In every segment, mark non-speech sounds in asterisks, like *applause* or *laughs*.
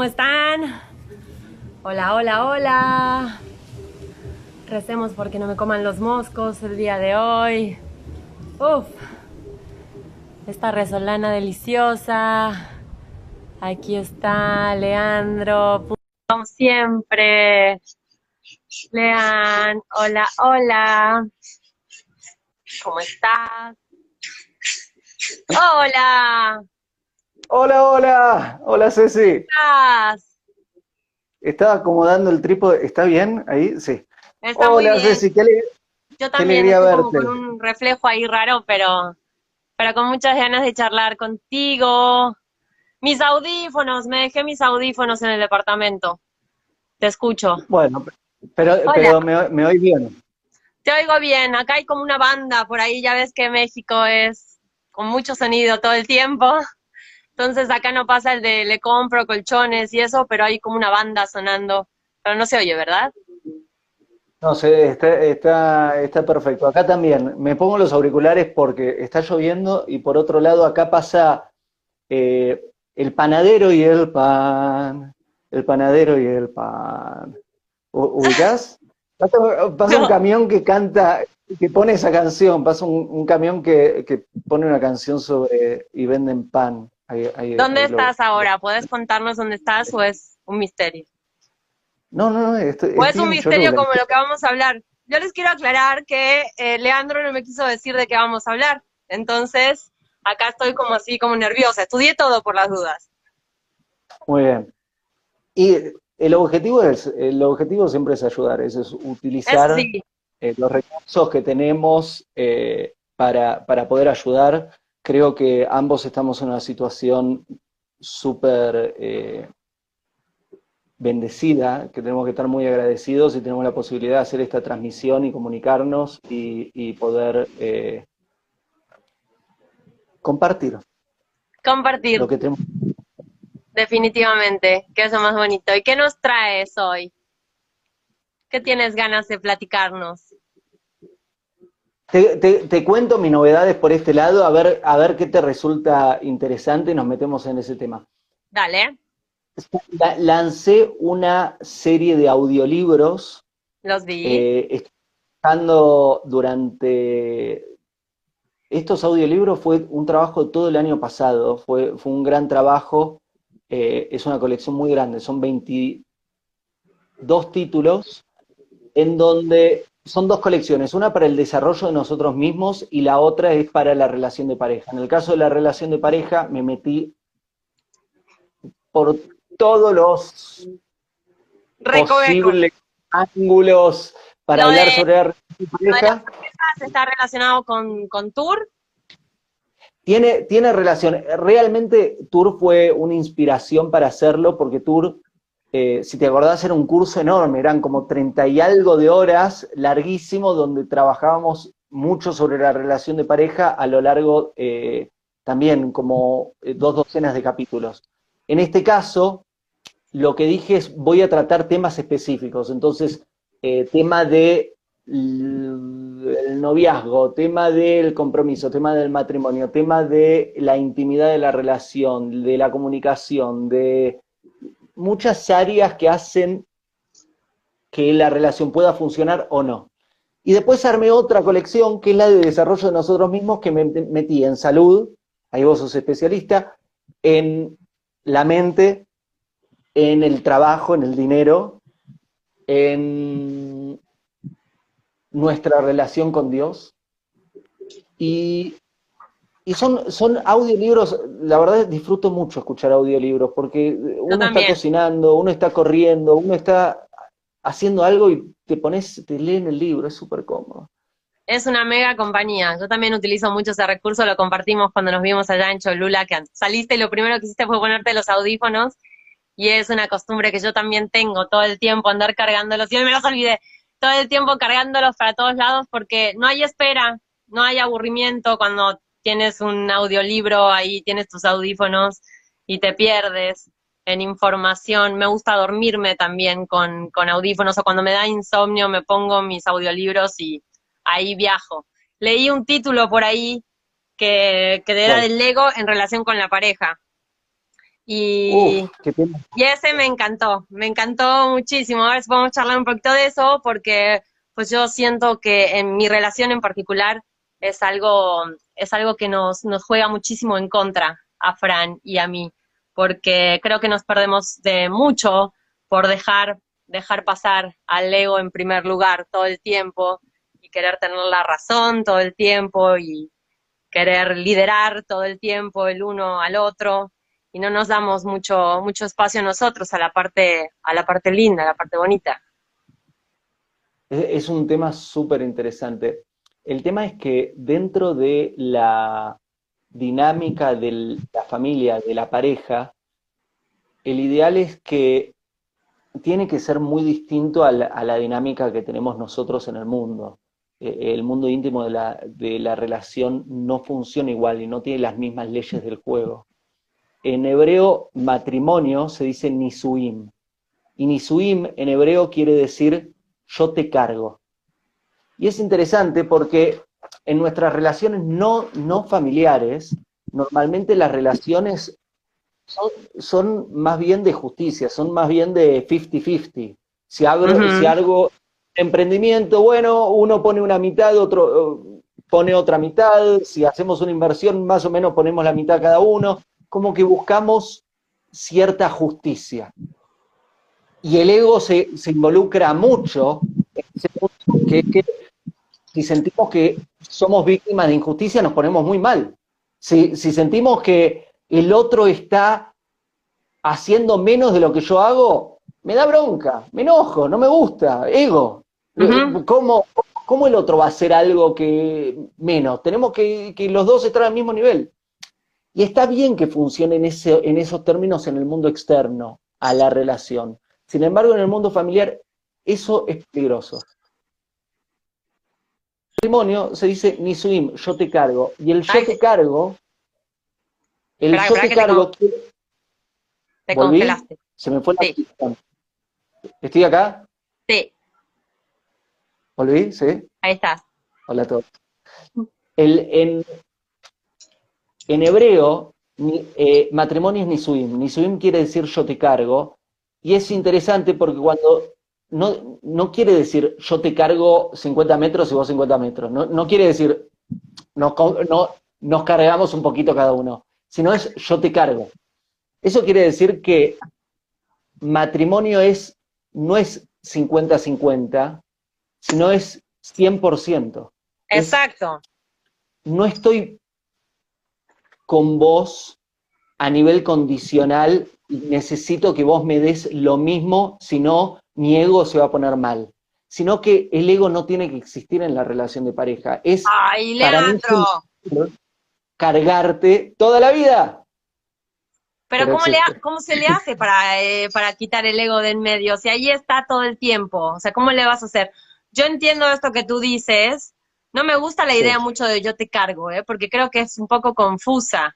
¿cómo están? Hola, hola, hola. Recemos porque no me coman los moscos el día de hoy. Uf, esta resolana deliciosa. Aquí está Leandro, como siempre. Lean, hola, hola. ¿Cómo estás? Hola. Hola, hola. Hola, Ceci. ¿Cómo estás? Estaba acomodando el trípode. ¿Está bien? Ahí, sí. Está hola, muy bien. Ceci. Qué Yo también estoy como con un reflejo ahí raro, pero, pero con muchas ganas de charlar contigo. Mis audífonos, me dejé mis audífonos en el departamento. Te escucho. Bueno, pero, Hola. pero me, me oí bien. Te oigo bien, acá hay como una banda por ahí, ya ves que México es con mucho sonido todo el tiempo. Entonces acá no pasa el de le compro colchones y eso, pero hay como una banda sonando. Pero no se oye, ¿verdad? No sé, está, está, está perfecto. Acá también. Me pongo los auriculares porque está lloviendo y por otro lado acá pasa eh, el panadero y el pan. El panadero y el pan. ¿Ubicás? *laughs* Pasa, pasa un camión que canta, que pone esa canción. Pasa un, un camión que, que pone una canción sobre y venden pan. Ahí- ahí- ¿Dónde ahí lo- estás ahora? ¿Puedes contarnos dónde estás o es un misterio? No, no, no, estoy, O es un misterio como lo que vamos a hablar. Yo les quiero aclarar que eh, Leandro no me quiso decir de qué vamos a hablar. Entonces, acá estoy como así, como nerviosa. Estudié todo por las dudas. Muy bien. Y el objetivo es, el objetivo siempre es ayudar, es, utilizar sí, eh, los recursos que tenemos eh, para, para poder ayudar. Creo que ambos estamos en una situación súper eh, bendecida, que tenemos que estar muy agradecidos y tenemos la posibilidad de hacer esta transmisión y comunicarnos y, y poder eh, compartir compartir, lo que tenemos. definitivamente, que es lo más bonito. ¿Y qué nos traes hoy? ¿Qué tienes ganas de platicarnos? Te, te- te cuento mis novedades por este lado, a ver, a ver qué te resulta interesante y nos metemos en ese tema. Dale, La- lancé una serie de audiolibros, los vi. eh, estoy trabajando durante... Estos audiolibros fue un trabajo todo el año pasado, fue, fue un gran trabajo, eh, es una colección muy grande, son 22 títulos en donde son dos colecciones, una para el desarrollo de nosotros mismos y la otra es para la relación de pareja. En el caso de la relación de pareja me metí por todos los posibles ángulos para Lo hablar de- sobre la relación de de pareja. parejas está relacionado con, con Tour. Tiene, tiene relación. Realmente Tour fue una inspiración para hacerlo, porque Tour, eh, si te acordás, era un curso enorme, eran como 30 y algo de horas, larguísimo, donde trabajábamos mucho sobre la relación de pareja a lo largo eh, también como eh, dos docenas de capítulos. En este caso, lo que dije es, voy a tratar temas específicos, entonces, tema de el noviazgo, tema del compromiso, tema del matrimonio, tema de la intimidad de la relación, de la comunicación, de muchas áreas que hacen que la relación pueda funcionar o no. Y después armé otra colección que es la de desarrollo de nosotros mismos que me metí en salud, ahí vos sos especialista, en la mente, en el trabajo, en el dinero, en nuestra relación con Dios. Y, y son, son audiolibros, la verdad disfruto mucho escuchar audiolibros, porque uno está cocinando, uno está corriendo, uno está haciendo algo y te pones, te leen el libro, es súper cómodo. Es una mega compañía. Yo también utilizo mucho ese recurso, lo compartimos cuando nos vimos allá en Cholula, que saliste y lo primero que hiciste fue ponerte los audífonos. Y es una costumbre que yo también tengo todo el tiempo, andar cargándolos. Y hoy me los olvidé. Todo el tiempo cargándolos para todos lados porque no hay espera, no hay aburrimiento cuando tienes un audiolibro ahí, tienes tus audífonos y te pierdes en información. Me gusta dormirme también con, con audífonos o cuando me da insomnio me pongo mis audiolibros y ahí viajo. Leí un título por ahí que, que era del Lego en relación con la pareja. Y, y ese me encantó, me encantó muchísimo. A ver si podemos charlar un poquito de eso, porque pues yo siento que en mi relación en particular es algo, es algo que nos, nos juega muchísimo en contra a Fran y a mí, porque creo que nos perdemos de mucho por dejar, dejar pasar al ego en primer lugar todo el tiempo y querer tener la razón todo el tiempo y querer liderar todo el tiempo el uno al otro y no nos damos mucho, mucho espacio nosotros a la parte, a la parte linda, a la parte bonita. Es un tema súper interesante. El tema es que dentro de la dinámica de la familia, de la pareja, el ideal es que tiene que ser muy distinto a la, dinámica que tenemos nosotros en el mundo. E, el mundo íntimo de la, de la relación no funciona igual y no tiene las mismas leyes del juego. En hebreo, matrimonio se dice nisuim. Y nisuim en hebreo quiere decir yo te cargo. Y es interesante porque en nuestras relaciones no, no familiares, normalmente las relaciones son, más bien de justicia, son más bien de 50-50. Si, si algo, emprendimiento, bueno, uno pone una mitad, otro pone otra mitad, si hacemos una inversión, más o menos ponemos la mitad cada uno como que buscamos cierta justicia. Y el ego se, involucra mucho en ese punto que, si sentimos que somos víctimas de injusticia nos ponemos muy mal. Si, sentimos que el otro está haciendo menos de lo que yo hago, me da bronca, me enojo, no me gusta, ego. ¿Cómo, el otro va a hacer algo que menos? Tenemos que, que los dos estar al mismo nivel. Y está bien que funcione en, ese, en esos términos en el mundo externo a la relación. Sin embargo, en el mundo familiar, eso es peligroso. Matrimonio se dice Nisuim, yo te cargo. Y el yo te cargo, el yo te cargo. Te, congelaste. Se me fue la ¿Estoy acá? Sí. ¿Volví? ¿Sí? Ahí estás. Hola a todos. El, en, en hebreo, eh, matrimonio es nisuim. Nisuim quiere decir yo te cargo. Y es interesante porque cuando no, no quiere decir yo te cargo 50 metros y vos 50 metros. No, quiere decir nos, no, nos cargamos un poquito cada uno. Sino es yo te cargo. Eso quiere decir que matrimonio es, no es 50-50, sino es 100%. Exacto. no estoy con vos a nivel condicional y necesito que vos me des lo mismo, si no, mi ego se va a poner mal. Sino que el ego no tiene que existir en la relación de pareja. Es ¡Ay, Leandro! cargarte toda la vida. Pero, ¿cómo, ¿cómo, se le hace para, eh, para quitar el ego de en medio? Si ahí está todo el tiempo. O sea, ¿cómo le vas a hacer? Yo entiendo esto que tú dices, no me gusta la idea mucho de yo te cargo, ¿eh? porque creo que es un poco confusa,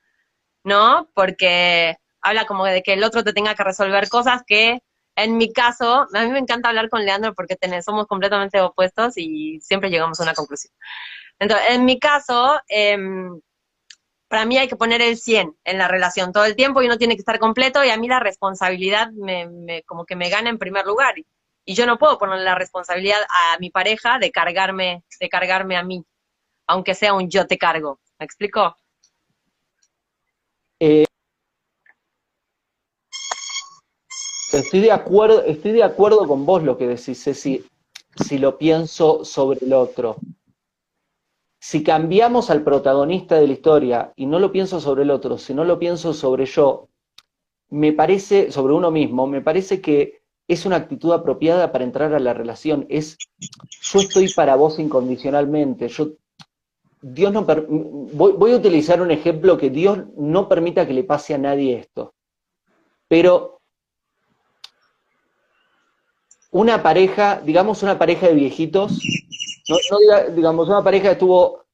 ¿no? Porque habla como de que el otro te tenga que resolver cosas que, en mi caso, a mí me encanta hablar con Leandro porque somos completamente opuestos y siempre llegamos a una conclusión. Entonces, en mi caso, em, para mí hay que poner el 100 en la relación todo el tiempo y uno tiene que estar completo y a mí la responsabilidad me, como que me gana en primer lugar y yo no puedo poner la responsabilidad a mi pareja de cargarme, de cargarme a mí, aunque sea un yo te cargo. ¿Me explico? Eh, estoy de acuerdo, estoy de acuerdo con vos lo que decís, Ceci, si lo pienso sobre el otro. Si cambiamos al protagonista de la historia y no lo pienso sobre el otro, sino lo pienso sobre yo, me parece, sobre uno mismo, me parece que es una actitud apropiada para entrar a la relación. Es, yo estoy para vos incondicionalmente. Yo, Dios no voy, a utilizar un ejemplo que Dios no permita que le pase a nadie esto. Pero una pareja, digamos una pareja de viejitos, digamos una pareja que estuvo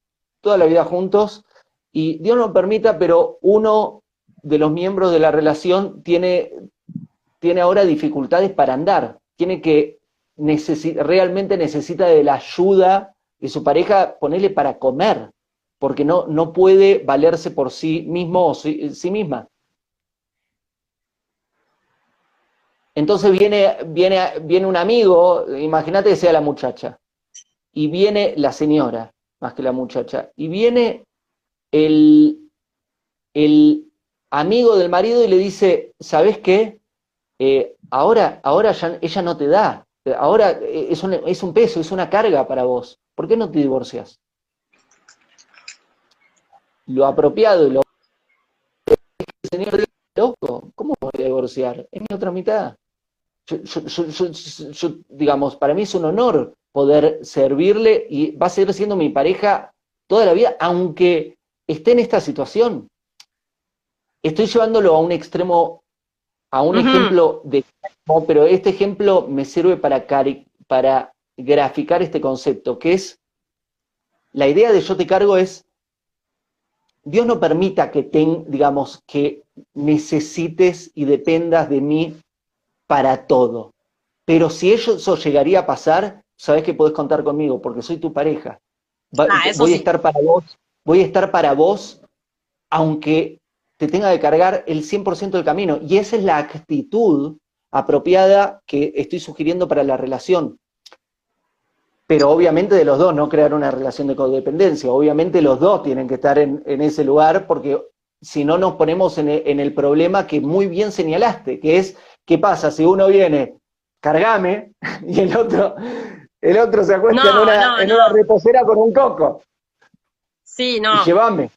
toda la vida juntos y Dios no permita, pero uno de los miembros de la relación tiene tiene ahora dificultades para andar, tiene que realmente necesita de la ayuda de su pareja, ponerle para comer, porque no, no puede valerse por sí mismo o sí, misma. Entonces viene, viene, viene un amigo, imagínate que sea la muchacha, y viene la señora, más que la muchacha, y viene el, el amigo del marido y le dice, ¿sabes qué? Eh, ahora, ahora ya ella no te da, ahora es un, es un peso, es una carga para vos. ¿Por qué no te divorcias? Lo apropiado y lo... El señor loco, ¿cómo voy a divorciar? Es mi otra mitad. Yo, digamos, para mí es un honor poder servirle y va a seguir siendo mi pareja toda la vida, aunque esté en esta situación. Estoy llevándolo a un extremo, a un ejemplo de pero este ejemplo me sirve para, para graficar este concepto, que es, la idea de yo te cargo es, Dios no permita que, ten, digamos, que necesites y dependas de mí para todo. Pero si eso llegaría a pasar, sabes que podés contar conmigo, porque soy tu pareja. Ah, voy a estar para vos, voy a estar para vos, aunque te tenga que cargar el 100% del camino. Y esa es la actitud apropiada que estoy sugiriendo para la relación. Pero obviamente de los dos, no crear una relación de codependencia. Obviamente los dos tienen que estar en, ese lugar porque si no nos ponemos en el, problema que muy bien señalaste, que es, ¿qué pasa si uno viene, cargame, *laughs* y el otro, el otro se acuesta en, una, reposera con un coco? Sí, no. Y llévame.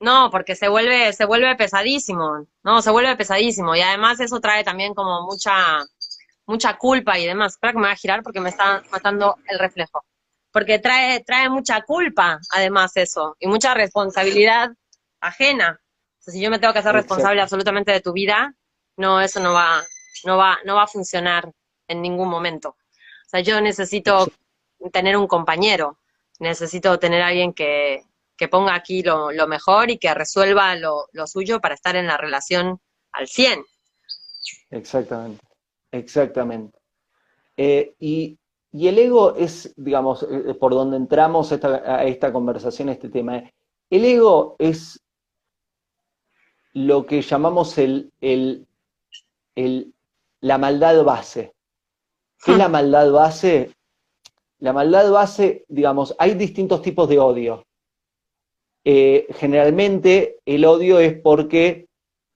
No, porque se vuelve, se vuelve pesadísimo, no, se vuelve pesadísimo. Y además eso trae también como mucha, mucha culpa y demás. Espera que me voy a girar porque me está matando el reflejo. Porque trae, trae mucha culpa, además, eso, y mucha responsabilidad ajena. O sea, si yo me tengo que hacer responsable absolutamente de tu vida, no, eso no va, no va, no va a funcionar en ningún momento. O sea, yo necesito tener un compañero, necesito tener alguien que, que ponga aquí lo, mejor y que resuelva lo, suyo para estar en la relación al 100. Exactamente, exactamente. Eh, y, el ego es, digamos, eh, por donde entramos a esta conversación, este tema. El ego es lo que llamamos el, el, la maldad base. ¿Qué es la maldad base? La maldad base, digamos, hay distintos tipos de odio. Eh, generalmente el odio es porque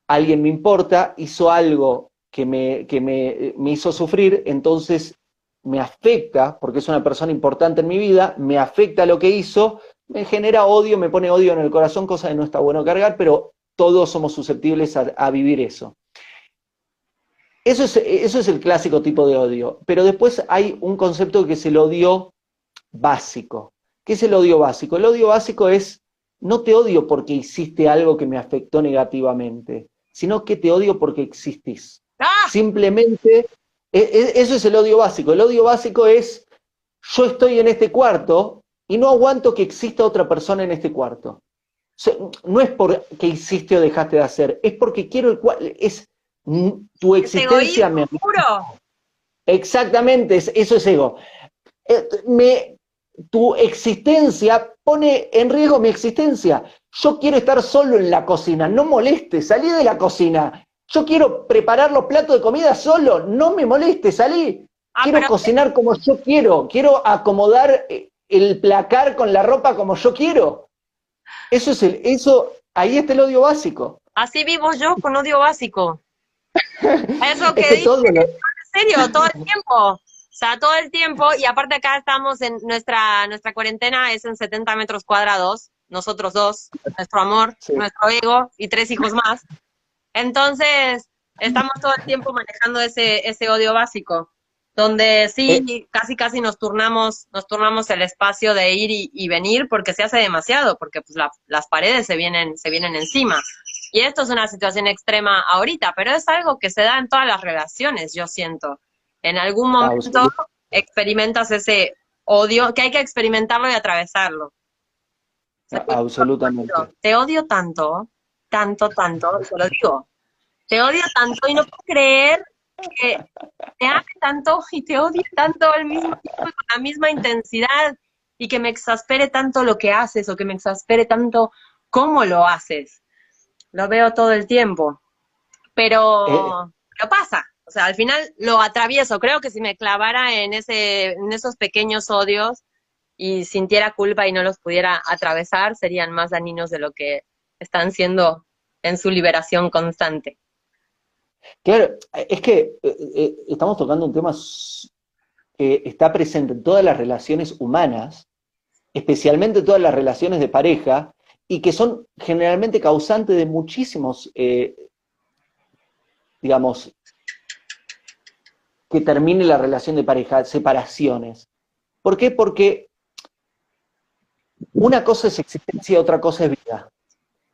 alguien me importa, hizo algo que, me, me, hizo sufrir, entonces me afecta, porque es una persona importante en mi vida, me afecta lo que hizo, me genera odio, me pone odio en el corazón, cosa que no está bueno cargar, pero todos somos susceptibles a, vivir eso. Eso es, eso es el clásico tipo de odio, pero después hay un concepto que es el odio básico. ¿Qué es el odio básico? El odio básico es no te odio porque hiciste algo que me afectó negativamente, sino que te odio porque existís. ¡Ah! Simplemente, e, e, eso es el odio básico. El odio básico es, yo estoy en este cuarto y no aguanto que exista otra persona en este cuarto. no es porque hiciste o dejaste de hacer, es porque quiero el cuarto, es tu existencia me... Exactamente, eso es ego. Eh, me, tu existencia pone en riesgo mi existencia. Yo quiero estar solo en la cocina, no moleste, salí de la cocina. Yo quiero preparar los platos de comida solo, no me moleste, salí. Ah, quiero cocinar como yo quiero, quiero acomodar eh, el placar con la ropa como yo quiero. Eso es el, eso, ahí está el odio básico. Así vivo yo con odio básico. Eso que, en serio, todo el tiempo. O sea, todo el tiempo, y aparte acá estamos en nuestra, nuestra cuarentena es en 70 metros cuadrados, nosotros dos, nuestro amor, nuestro ego y tres hijos más. Entonces, estamos todo el tiempo manejando ese, ese odio básico, donde sí, eh. casi casi nos turnamos, nos turnamos el espacio de ir y, venir porque se hace demasiado, porque pues las paredes se vienen, se vienen encima. Y esto es una situación extrema ahorita, pero es algo que se da en todas las relaciones, yo siento. En algún momento experimentas ese odio, que hay que experimentarlo y atravesarlo. Absolutamente. Te odio tanto, tanto, tanto, te lo digo. Te odio tanto y no puedo creer que te ame tanto y te odie tanto al mismo tiempo con la misma intensidad y que me exaspere tanto lo que haces o que me exaspere tanto cómo lo haces. Lo veo todo el tiempo. Pero, eh. pero pasa, O sea, al final lo atravieso. Creo que si me clavara en, ese, en esos pequeños odios y sintiera culpa y no los pudiera atravesar, serían más dañinos de lo que están siendo en su liberación constante. Claro, es que eh, eh, estamos tocando un tema que está presente en todas las relaciones humanas, especialmente todas las relaciones de pareja, y que son generalmente causantes de muchísimos, eh, digamos, que termine la relación de pareja, separaciones. ¿Por qué? Porque una cosa es existencia otra cosa es vida.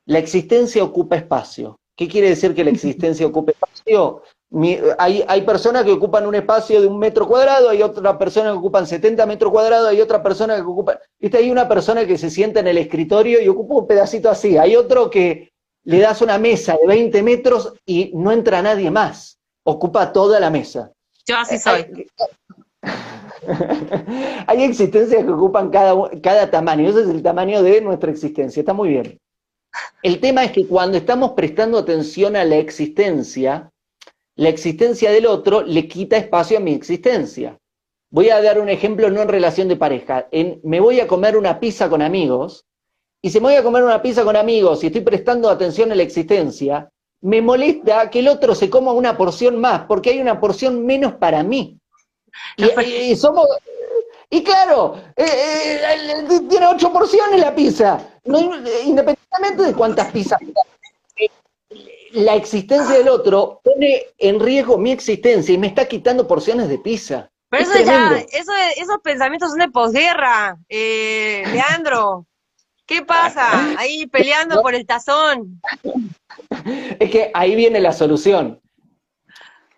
La existencia ocupa espacio. ¿Qué quiere decir que la existencia ocupe espacio? Hay, hay, personas que ocupan un espacio de un metro cuadrado, hay otra persona que ocupan 70 metros cuadrados, hay otra persona que ocupa... ¿Viste? Hay una persona que se sienta en el escritorio y ocupa un pedacito así. Hay otro que le das una mesa de 20 metros y no entra nadie más. Ocupa toda la mesa. Yo así soy. *laughs* hay existencias que ocupan cada, cada tamaño. Ese es el tamaño de nuestra existencia. Está muy bien. El tema es que cuando estamos prestando atención a la existencia, la existencia del otro le quita espacio a mi existencia. Voy a dar un ejemplo no en relación de pareja. En, me voy a comer una pizza con amigos, y si me voy a comer una pizza con amigos y estoy prestando atención a la existencia, me molesta que el otro se coma una porción más, porque hay una porción menos para mí. Y, somos, y claro, eh, eh, tiene ocho porciones la pizza. independientemente de cuántas pizzas. La existencia del otro pone en riesgo mi existencia y me está quitando porciones de pizza. Pero eso ya, eso, esos pensamientos son de posguerra, eh, Leandro. ¿Qué pasa? Ahí peleando por el tazón. Es que ahí viene la solución.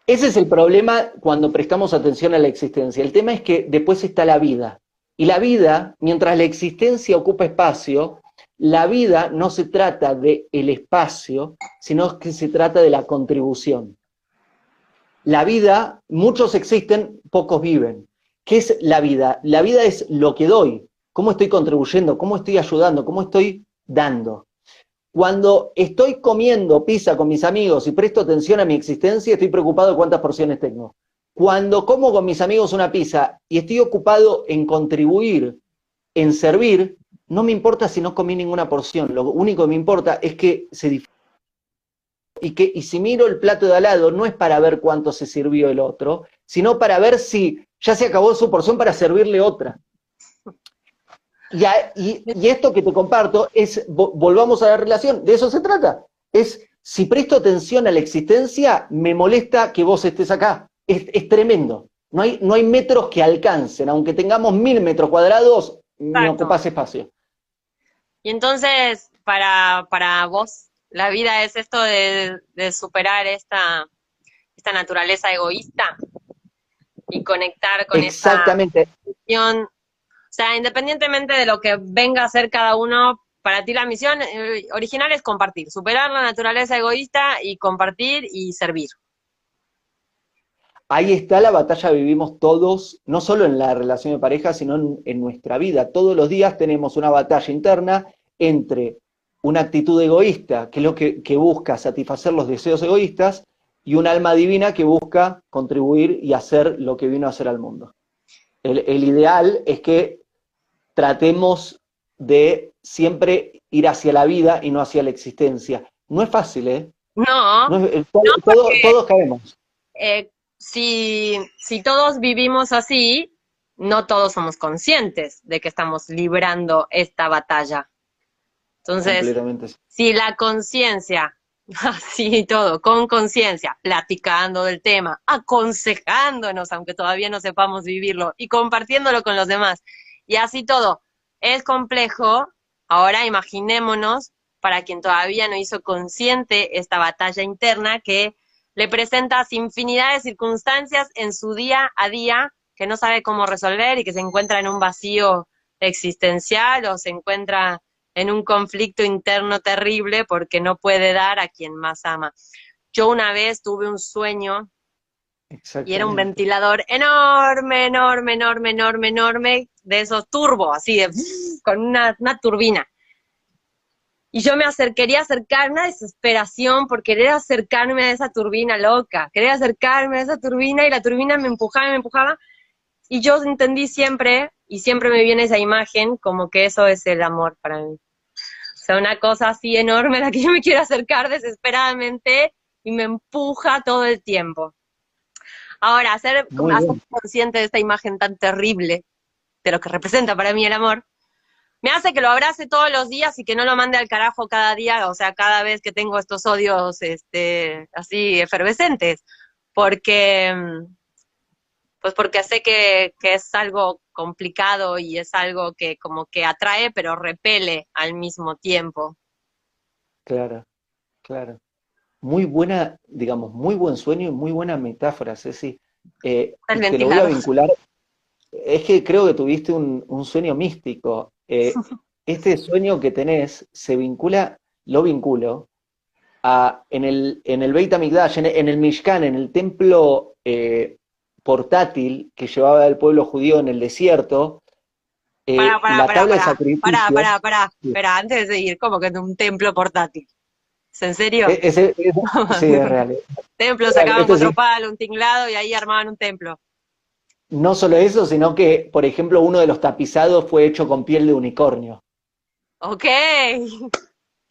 Ese es el problema cuando prestamos atención a la existencia. El tema es que después está la vida. Y la vida, mientras la existencia ocupa espacio, la vida no se trata del el espacio, sino que se trata de la contribución. La vida, muchos existen, pocos viven. ¿Qué es la vida? La vida es lo que doy, cómo estoy contribuyendo, cómo estoy ayudando, cómo estoy dando. Cuando estoy comiendo pizza con mis amigos y presto atención a mi existencia, estoy preocupado de cuántas porciones tengo. Cuando como con mis amigos una pizza y estoy ocupado en contribuir, en servir, no me importa si no comí ninguna porción. Lo único que me importa es que se y que y si miro el plato de al lado no es para ver cuánto se sirvió el otro, sino para ver si ya se acabó su porción para servirle otra. Y, esto que te comparto es, volvamos a la relación, de eso se trata. Es, si presto atención a la existencia, me molesta que vos estés acá. Es, tremendo. No hay, no hay metros que alcancen, aunque tengamos mil metros cuadrados, no ocupas espacio. Y entonces, para, para vos, la vida es esto de, superar esta, esta naturaleza egoísta y conectar con Exactamente. esa o sea, independientemente de lo que venga a hacer cada uno, para ti la misión eh, original es compartir, superar la naturaleza egoísta y compartir y servir. Ahí está la batalla que vivimos todos, no solo en la relación de pareja, sino en, nuestra vida. Todos los días tenemos una batalla interna entre una actitud egoísta, que es lo que, busca satisfacer los deseos egoístas, y un alma divina que busca contribuir y hacer lo que vino a hacer al mundo. el ideal es que tratemos de siempre ir hacia la vida y no hacia la existencia. No es fácil, ¿eh? No. Eh, todos cabemos. Eh, si, si todos vivimos así, no todos somos conscientes de que estamos librando esta batalla. Entonces, si la conciencia, *laughs* así todo, con conciencia, platicando del tema, aconsejándonos, aunque todavía no sepamos vivirlo, y compartiéndolo con los demás, y así todo. Es complejo. Ahora imaginémonos, para quien todavía no hizo consciente esta batalla interna que le presenta infinidad de circunstancias en su día a día que no sabe cómo resolver y que se encuentra en un vacío existencial o se encuentra en un conflicto interno terrible porque no puede dar a quien más ama. Yo una vez tuve un sueño y era un ventilador enorme, enorme, enorme, enorme, enorme, de esos turbos, así de, con una, turbina. Y yo me acer quería acercarme a desesperación por querer acercarme a esa turbina loca, quería acercarme a esa turbina y la turbina me empujaba y me empujaba. Y yo entendí siempre, y siempre me viene esa imagen, como que eso es el amor para mí. O sea, una cosa así enorme a la que yo me quiero acercar desesperadamente y me empuja todo el tiempo. Ahora, ser consciente de esta imagen tan terrible, de lo que representa para mí el amor, me hace que lo abrace todos los días y que no lo mande al carajo cada día, o sea, cada vez que tengo estos odios este, así efervescentes, porque, pues porque sé que, que es algo complicado y es algo que como que atrae pero repele al mismo tiempo. Claro, claro. Muy buena, digamos, muy buen sueño y muy buena metáfora, Ceci. Eh, te lo voy a vincular. Es que creo que tuviste un, un sueño místico. Eh, *laughs* este sueño que tenés se vincula, lo vinculo, a, en el, en el Beit HaMikdash, en, el Mishkan, en el templo eh, portátil que llevaba el pueblo judío en el desierto, eh, la tabla de sacrificios... Pará, pará, pará, espera, antes de seguir, como que en un templo portátil. ¿Es en serio? E-, sí, es real. *laughs* templo, sacaban otro palo, un tinglado y ahí armaban un templo. No solo eso, sino que, por ejemplo, uno de los tapizados fue hecho con piel de unicornio. Ok.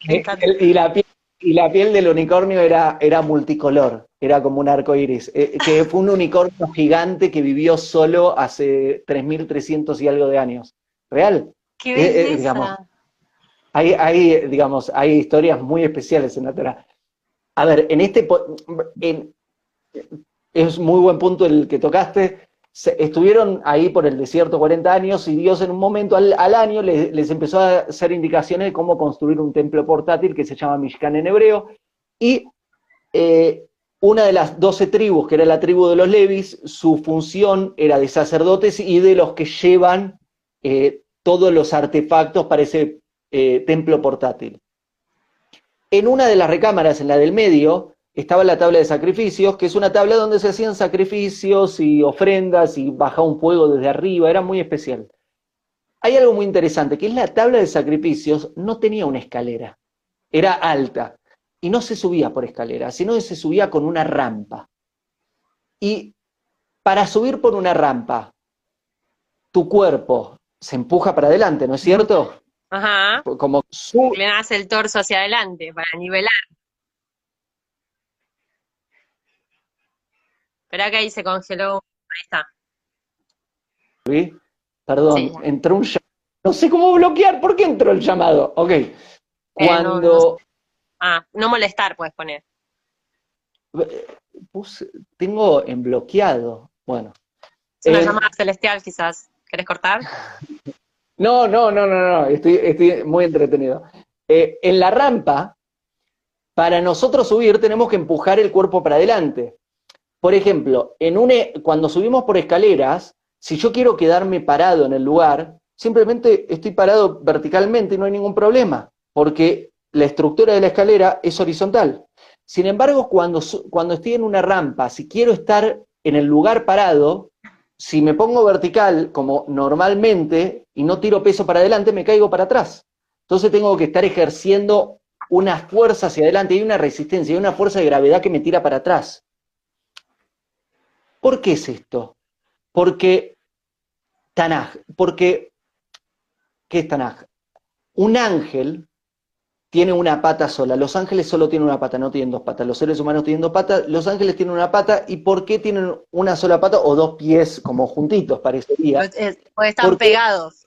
*laughs* y, la piel, y la piel del unicornio era, era multicolor era como un arco iris, eh, que fue un unicornio gigante que vivió solo hace 3.300 y algo de años. ¿Real? ¡Qué eh, eh, digamos, hay, hay, digamos, hay historias muy especiales en la Torah. A ver, en este, es muy buen punto el que tocaste, estuvieron ahí por el desierto 40 años y Dios en un momento al, año les, empezó a hacer indicaciones de cómo construir un templo portátil que se llama Mishkan en hebreo y una de las doce tribus, que era la tribu de los Levis, su función era de sacerdotes y de los que llevan eh, todos los artefactos para ese eh, templo portátil. En una de las recámaras, en la del medio, estaba la tabla de sacrificios, que es una tabla donde se hacían sacrificios y ofrendas y bajaba un fuego desde arriba, era muy especial. Hay algo muy interesante, que es la tabla de sacrificios no tenía una escalera, era alta y no se subía por escalera, sino que se subía con una rampa. Y para subir por una rampa, tu cuerpo se empuja para adelante, ¿no es cierto? Ajá. Como Le hace el torso hacia adelante para nivelar. Espera que ahí se congeló. Ahí está. ¿Sí? Perdón, entró un llamado. No sé cómo bloquear. ¿Por qué entró el llamado? Ok. Eh, Cuando. Ah, no molestar puedes poner. tengo en bloqueado. Bueno. Es una eh, llamada celestial quizás. ¿Querés cortar? *laughs* No, no, no, no, no. Estoy, estoy muy entretenido. Eh, en la rampa, para nosotros subir tenemos que empujar el cuerpo para adelante. Por ejemplo, en un, e, cuando subimos por escaleras, si yo quiero quedarme parado en el lugar, simplemente estoy parado verticalmente y no hay ningún problema, porque la estructura de la escalera es horizontal. Sin embargo, cuando, cuando estoy en una rampa, si quiero estar en el lugar parado, si me pongo vertical, como normalmente, y no tiro peso para adelante, me caigo para atrás. Entonces tengo que estar ejerciendo una fuerza hacia adelante, hay una resistencia, hay una fuerza de gravedad que me tira para atrás. ¿Por qué es esto? Porque Tanaj, porque, ¿qué es Tanaj? Un ángel tiene una pata sola. Los ángeles solo tienen una pata, no tienen dos patas. Los seres humanos tienen dos patas, los ángeles tienen una pata. ¿Y por qué tienen una sola pata o dos pies como juntitos, parecería? Pues, porque están pegados.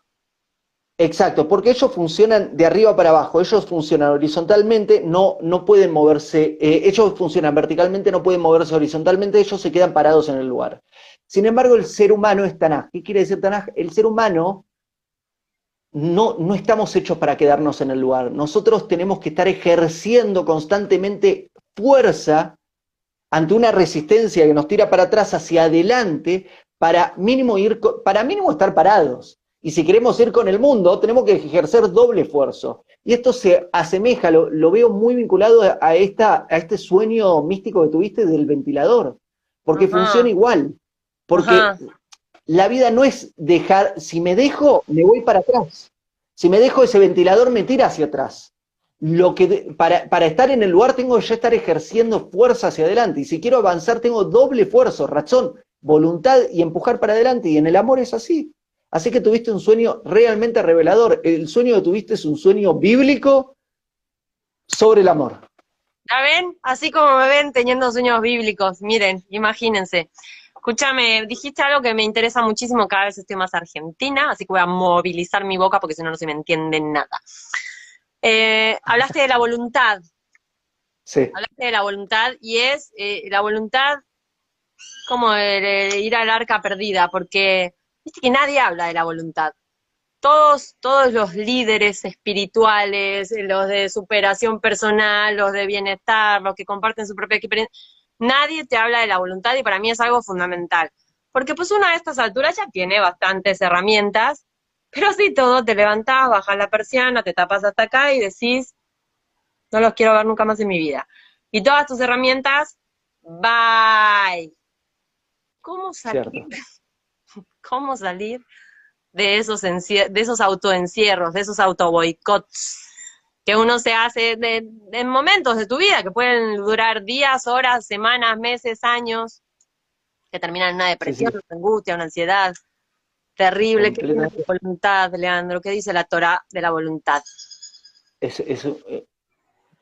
Exacto, porque ellos funcionan de arriba para abajo, ellos funcionan horizontalmente, no, no pueden moverse, eh, ellos funcionan verticalmente, no pueden moverse horizontalmente, ellos se quedan parados en el lugar. Sin embargo, el ser humano es Tanaj. ¿Qué quiere decir Tanaj? El ser humano no, no estamos hechos para quedarnos en el lugar. Nosotros tenemos que estar ejerciendo constantemente fuerza ante una resistencia que nos tira para atrás hacia adelante para mínimo ir para mínimo estar parados. Y si queremos ir con el mundo, tenemos que ejercer doble esfuerzo. Y esto se asemeja, lo, veo muy vinculado a, esta, a este sueño místico que tuviste del ventilador, porque funciona igual. Porque la vida no es dejar, si me dejo, me voy para atrás. Si me dejo ese ventilador, me tira hacia atrás. lo que para, para, estar en el lugar tengo que ya estar ejerciendo fuerza hacia adelante. Y si quiero avanzar, tengo doble esfuerzo, razón, voluntad y empujar para adelante. Y en el amor es así. Así que tuviste un sueño realmente revelador. El sueño que tuviste es un sueño bíblico sobre el amor. ¿Ya ven? Así como me ven teniendo sueños bíblicos. Miren, imagínense. Escúchame, dijiste algo que me interesa muchísimo, cada vez estoy más argentina, así que voy a movilizar mi boca porque si no, no se me entiende nada. Eh, hablaste de la voluntad. Sí. Hablaste de la voluntad y es eh, la voluntad como de, ir al arca perdida, porque viste que nadie habla de la voluntad. Todos, todos los líderes espirituales, los de superación personal, los de bienestar, los que comparten su propia experiencia, nadie te habla de la voluntad y para mí es algo fundamental. Porque pues una a estas alturas ya tiene bastantes herramientas pero así todo, te levantás, bajas la persiana, te tapas hasta acá y decís, no los quiero ver nunca más en mi vida. Y todas tus herramientas, bye. ¿Cómo salir? ¿Cómo salir de esos, de esos autoencierros, de esos autoboicots que uno se hace en momentos de tu vida, que pueden durar días, horas, semanas, meses, años, que terminan en una depresión, una angustia, una ansiedad? Terrible. ¿Qué dice la voluntad, Leandro? ¿Qué dice la Torah de la voluntad? Eh,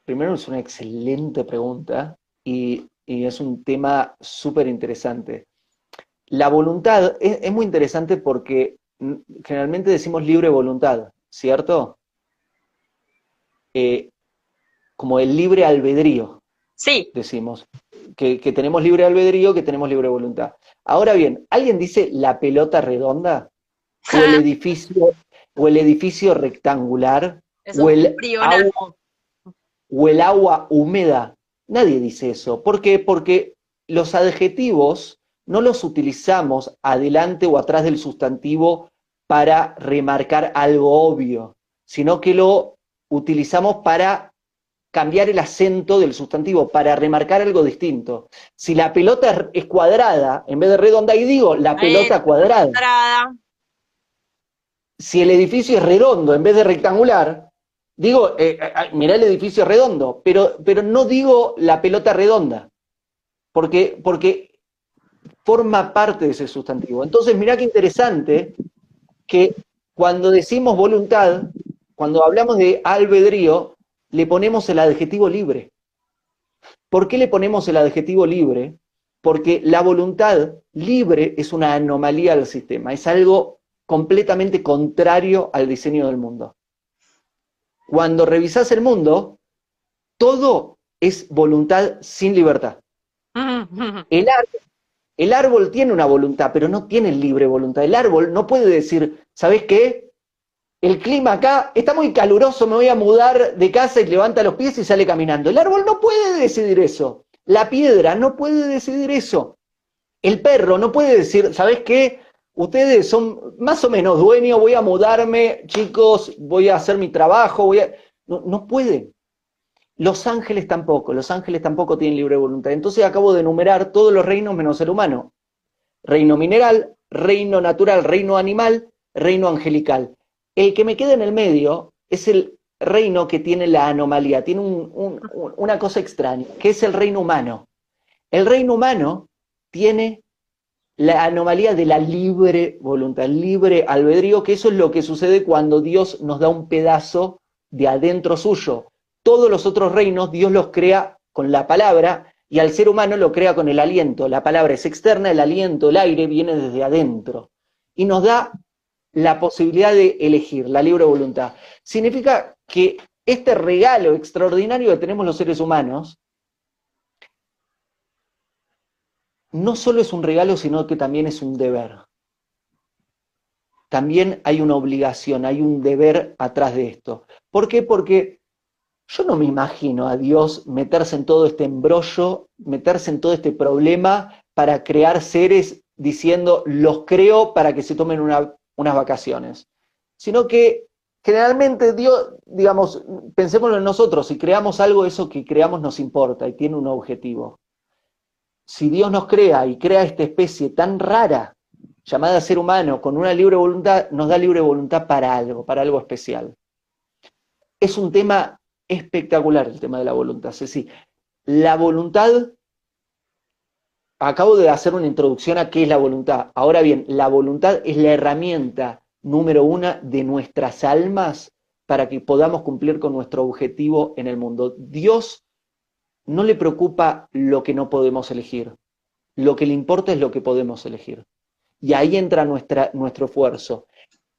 primero es una excelente pregunta y, es un tema súper interesante. La voluntad es, muy interesante porque generalmente decimos libre voluntad, ¿cierto? Eh, como el libre albedrío. Sí. Decimos que, tenemos libre albedrío, que tenemos libre voluntad. Ahora bien, ¿alguien dice la pelota redonda? ¿O el *laughs* edificio, o el edificio rectangular? O el, agua, ¿O el agua húmeda? Nadie dice eso. ¿Por qué? Porque los adjetivos no los utilizamos adelante o atrás del sustantivo para remarcar algo obvio, sino que lo utilizamos para cambiar el acento del sustantivo para remarcar algo distinto. Si la pelota es cuadrada en vez de redonda, y digo la pelota cuadrada. Si el edificio es redondo en vez de rectangular, digo, eh, eh, mirá el edificio redondo, pero, pero no digo la pelota redonda, porque, porque forma parte de ese sustantivo. Entonces, mirá qué interesante que cuando decimos voluntad, cuando hablamos de albedrío, le ponemos el adjetivo libre. ¿Por qué le ponemos el adjetivo libre? Porque la voluntad libre es una anomalía del sistema, es algo completamente contrario al diseño del mundo. Cuando revisas el mundo, todo es voluntad sin libertad. *laughs* El árbol, el árbol tiene una voluntad, pero no tiene libre voluntad. El árbol no puede decir, ¿sabes qué? el clima acá está muy caluroso, me voy a mudar de casa y levanta los pies y sale caminando. El árbol no puede decidir eso. La piedra no puede decidir eso. El perro no puede decir, ¿sabes qué? Ustedes son más o menos dueños, voy a mudarme, chicos, voy a hacer mi trabajo, voy a... No, no pueden. Los ángeles tampoco, los ángeles tampoco tienen libre voluntad. Entonces acabo de enumerar todos los reinos menos el humano. Reino mineral, reino natural, reino animal, reino angelical. El que me queda en el medio es el reino que tiene la anomalía, tiene una cosa extraña, que es el reino humano. El reino humano tiene la anomalía de la libre voluntad, libre albedrío, que eso es lo que sucede cuando Dios nos da un pedazo de adentro suyo. Todos los otros reinos Dios los crea con la palabra y al ser humano lo crea con el aliento. La palabra es externa, el aliento, el aire viene desde adentro. Y nos da la posibilidad de elegir, la libre voluntad. Significa que este regalo extraordinario que tenemos los seres humanos no solo es un regalo, sino que también es un deber. También hay una obligación, hay un deber atrás de esto. ¿Por qué? Porque yo no me imagino a Dios meterse en todo este embrollo, meterse en todo este problema para crear seres diciendo, los creo para que se tomen una unas vacaciones, sino que generalmente Dios, digamos, pensémoslo en nosotros, si creamos algo, eso que creamos nos importa y tiene un objetivo. Si Dios nos crea y crea esta especie tan rara, llamada ser humano, con una libre voluntad, nos da libre voluntad para algo, para algo especial. Es un tema espectacular el tema de la voluntad, Ceci. La voluntad, acabo de hacer una introducción a qué es la voluntad. Ahora bien, la voluntad es la herramienta número una de nuestras almas para que podamos cumplir con nuestro objetivo en el mundo. Dios no le preocupa lo que no podemos elegir, lo que le importa es lo que podemos elegir. Y ahí entra nuestra, nuestro esfuerzo.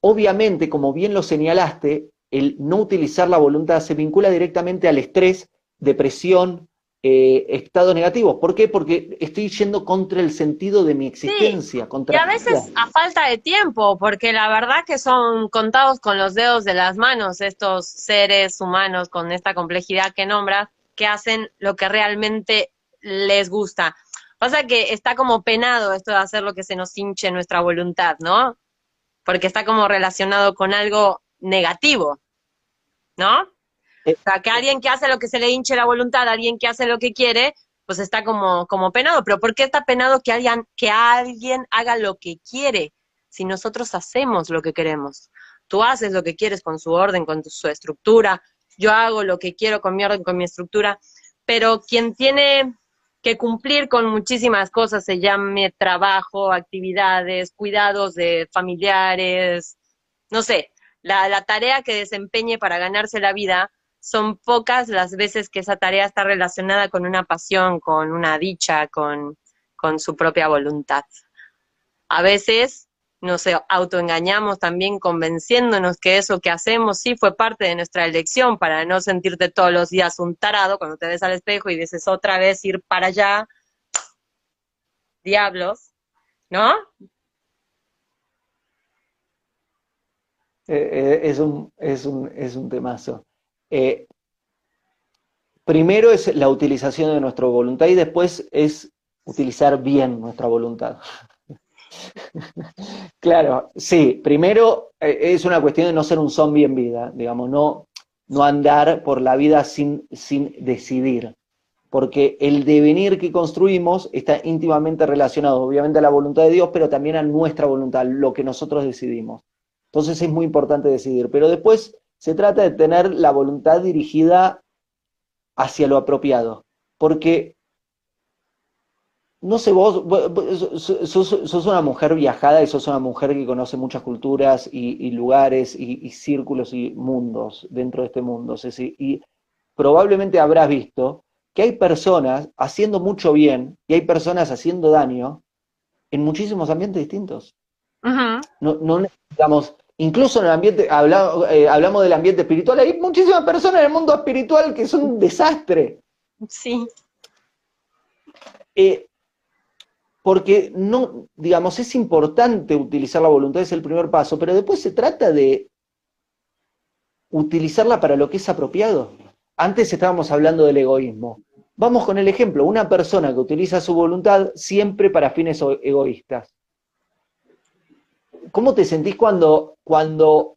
Obviamente, como bien lo señalaste, el no utilizar la voluntad se vincula directamente al estrés, depresión, eh, estados negativos. ¿Por qué? Porque estoy yendo contra el sentido de mi existencia. Contra y a veces a falta de tiempo, porque la verdad que son contados con los dedos de las manos estos seres humanos con esta complejidad que nombras, que hacen lo que realmente les gusta. Pasa que está como penado esto de hacer lo que se nos hinche nuestra voluntad, ¿no? Porque está como relacionado con algo negativo, ¿no? O sea, que alguien que hace lo que se le hinche la voluntad, alguien que hace lo que quiere, pues está como, como penado. Pero ¿por qué está penado que alguien, que alguien haga lo que quiere si nosotros hacemos lo que queremos? Tú haces lo que quieres con su orden, con su estructura, yo hago lo que quiero con mi orden, con mi estructura, pero quien tiene que cumplir con muchísimas cosas, se llame trabajo, actividades, cuidados de familiares, no sé, la, la tarea que desempeñe para ganarse la vida, son pocas las veces que esa tarea está relacionada con una pasión, con una dicha, con, con su propia voluntad. A veces nos autoengañamos también convenciéndonos que eso que hacemos sí fue parte de nuestra elección para no sentirte todos los días un tarado cuando te ves al espejo y dices otra vez ir para allá. Diablos, ¿no? Eh, eh, es, un, es, un, es un temazo. Eh, primero es la utilización de nuestra voluntad y después es utilizar bien nuestra voluntad. *laughs* claro, sí, primero es una cuestión de no ser un zombie en vida, digamos, no, no andar por la vida sin, sin decidir, porque el devenir que construimos está íntimamente relacionado, obviamente, a la voluntad de Dios, pero también a nuestra voluntad, lo que nosotros decidimos. Entonces es muy importante decidir, pero después se trata de tener la voluntad dirigida hacia lo apropiado, porque no sé, vos, sos, una mujer viajada y sos una mujer que conoce muchas culturas y, lugares y, círculos y mundos dentro de este mundo, Ceci, y probablemente habrás visto que hay personas haciendo mucho bien y hay personas haciendo daño en muchísimos ambientes distintos. no, no necesitamos, incluso en el ambiente, eh, hablamos del ambiente espiritual, hay muchísimas personas en el mundo espiritual que son un desastre. Sí. Eh, porque no, digamos, es importante utilizar la voluntad, es el primer paso, pero después se trata de utilizarla para lo que es apropiado. Antes estábamos hablando del egoísmo. Vamos con el ejemplo, una persona que utiliza su voluntad siempre para fines egoístas. ¿Cómo te sentís cuando, cuando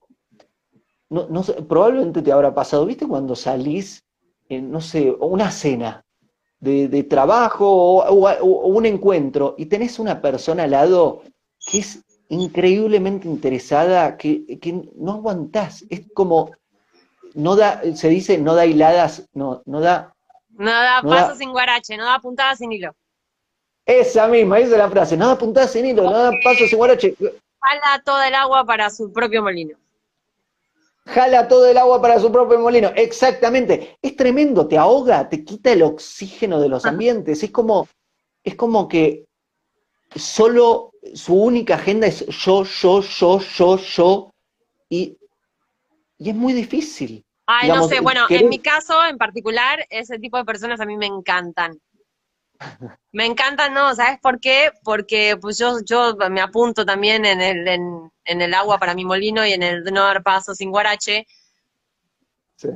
no, no, probablemente te habrá pasado, viste, cuando salís, en, no sé, una cena, de, trabajo o, un encuentro y tenés una persona al lado que es increíblemente interesada, que, no aguantás, es como, no da, se dice, no da hiladas, no, no da... No da paso sin guarache, no da puntada sin hilo. Esa misma, esa es la frase, no da puntada sin hilo, no da paso sin guarache. Jala toda el agua para su propio molino jala todo el agua para su propio molino. Exactamente. Es tremendo, te ahoga, te quita el oxígeno de los ambientes. Es como, es como que solo su única agenda es yo, yo, yo, yo, yo. Y, y es muy difícil. Ay, no sé, bueno, en mi caso en particular, ese tipo de personas a mí me encantan. Me encantan, ¿no? ¿Sabes por qué? Porque pues yo, yo me apunto también en el, en, el agua para mi molino y en el no dar paso sin guarache,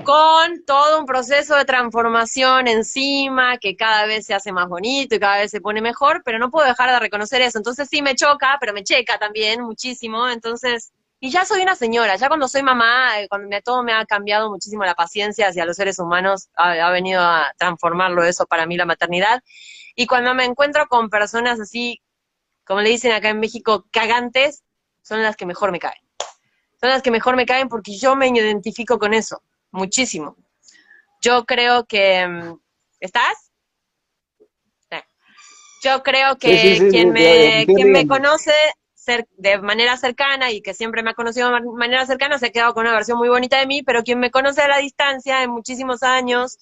con todo un proceso de transformación encima que cada vez se hace más bonito y cada vez se pone mejor, pero no puedo dejar de reconocer eso. Entonces sí me choca, pero me checa también muchísimo. Entonces, y ya soy una señora, ya cuando soy mamá, eh, cuando me, todo me ha cambiado muchísimo la paciencia hacia los seres humanos, ha venido a transformarlo eso para mí la maternidad. Y cuando me encuentro con personas así, como le dicen acá en México, cagantes, son las que mejor me caen. Son las que mejor me caen porque yo me identifico con eso, muchísimo. yo creo que... mm, ¿Estás? Yo creo que Sí, sí, sí, quien, me, quien me conoce de manera cercana y que siempre me ha conocido de man- manera cercana se ha quedado con una versión muy bonita de mí, pero quien me conoce a la distancia en muchísimos años,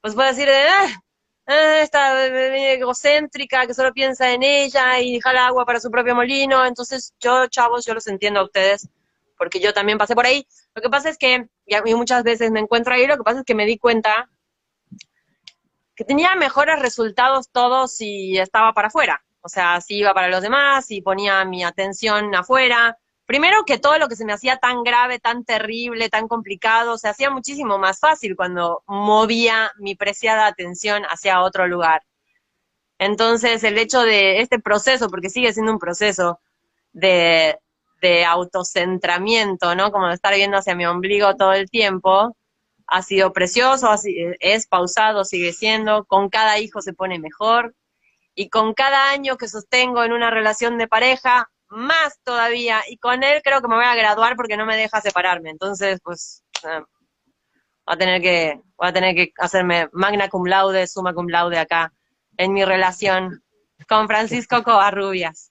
pues puede decir, de, ah, ah, esta eh, egocéntrica que solo piensa en ella y jala agua para su propio molino. Entonces yo, chavos, yo los entiendo a ustedes, porque yo también pasé por ahí. Lo que pasa es que, y muchas veces me encuentro ahí, lo que pasa es que me di cuenta que tenía mejores resultados todos si estaba para afuera. O sea, si iba para los demás, si ponía mi atención afuera. Primero que todo lo que se me hacía tan grave, tan terrible, tan complicado, se hacía muchísimo más fácil cuando movía mi preciada atención hacia otro lugar. Entonces, el hecho de este proceso, porque sigue siendo un proceso de, de autocentramiento, ¿no? Como de estar viendo hacia mi ombligo todo el tiempo, ha sido precioso, es pausado, sigue siendo, con cada hijo se pone mejor y con cada año que sostengo en una relación de pareja, más todavía, y con él creo que me voy a graduar porque no me deja separarme, entonces pues eh, voy a tener que, voy a tener que hacerme magna cum laude, summa cum laude acá en mi relación con Francisco Covarrubias.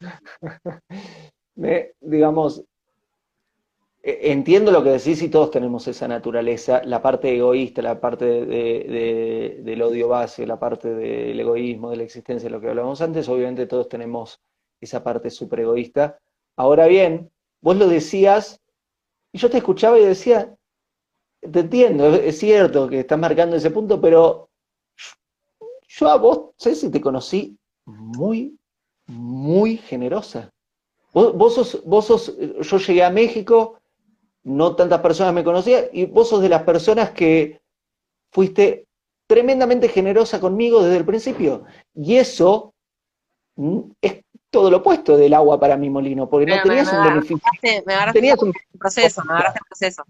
*laughs* Me- digamos, entiendo lo que decís y todos tenemos esa naturaleza, la parte egoísta, la parte de- de- del odio base, la parte del egoísmo, de la existencia, lo que hablábamos antes, obviamente todos tenemos esa parte súper egoísta. Ahora bien, vos lo decías y yo te escuchaba y decía, te entiendo, es es cierto que estás marcando ese punto, pero yo a vos, sé si te conocí muy, muy generosa. Vos, vos sos, vos sos, yo llegué a México, no tantas personas me conocían, y vos sos de las personas que fuiste tremendamente generosa conmigo desde el principio. Y eso mm, es todo lo opuesto del agua para mi molino, porque no tenías me un beneficio. Me agarraste Tenías un... en proceso, me agarraste en proceso.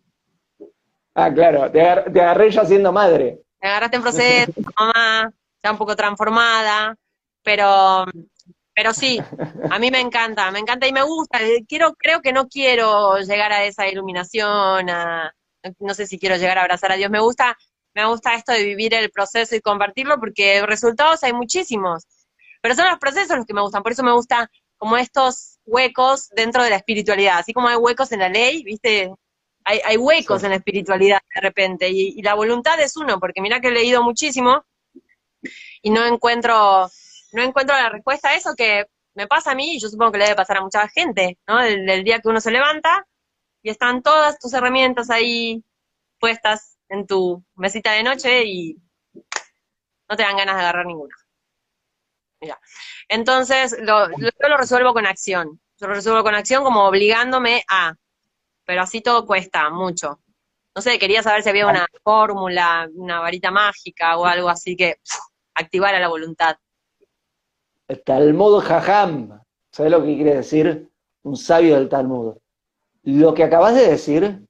Ah, claro, te agar- te agarré ya siendo madre. Me agarraste en proceso, mamá, ya un poco transformada, pero, pero sí, a mí me encanta, me encanta y me gusta. Eh, Quiero, creo que no quiero llegar a esa iluminación, a, no sé si quiero llegar a abrazar a Dios. Me gusta, me gusta esto de vivir el proceso y compartirlo porque resultados hay muchísimos. Pero son los procesos los que me gustan, por eso me gusta como estos huecos dentro de la espiritualidad, así como hay huecos en la ley, ¿viste? Hay, hay huecos Sí. en la espiritualidad de repente, y, y la voluntad es uno, porque mira que he leído muchísimo y no encuentro, no encuentro la respuesta a eso que me pasa a mí, y yo supongo que le debe pasar a mucha gente, ¿no? El, día que uno se levanta y están todas tus herramientas ahí puestas en tu mesita de noche y no te dan ganas de agarrar ninguna. Mira. Entonces, lo, yo lo resuelvo con acción. Yo lo resuelvo con acción como obligándome a. Pero así todo cuesta mucho. No sé, quería saber si había una fórmula, una varita mágica o algo así que activara la voluntad. El Talmud Jajam, ¿sabes lo que quiere decir? Un sabio del Talmud. Lo que acabas de decir,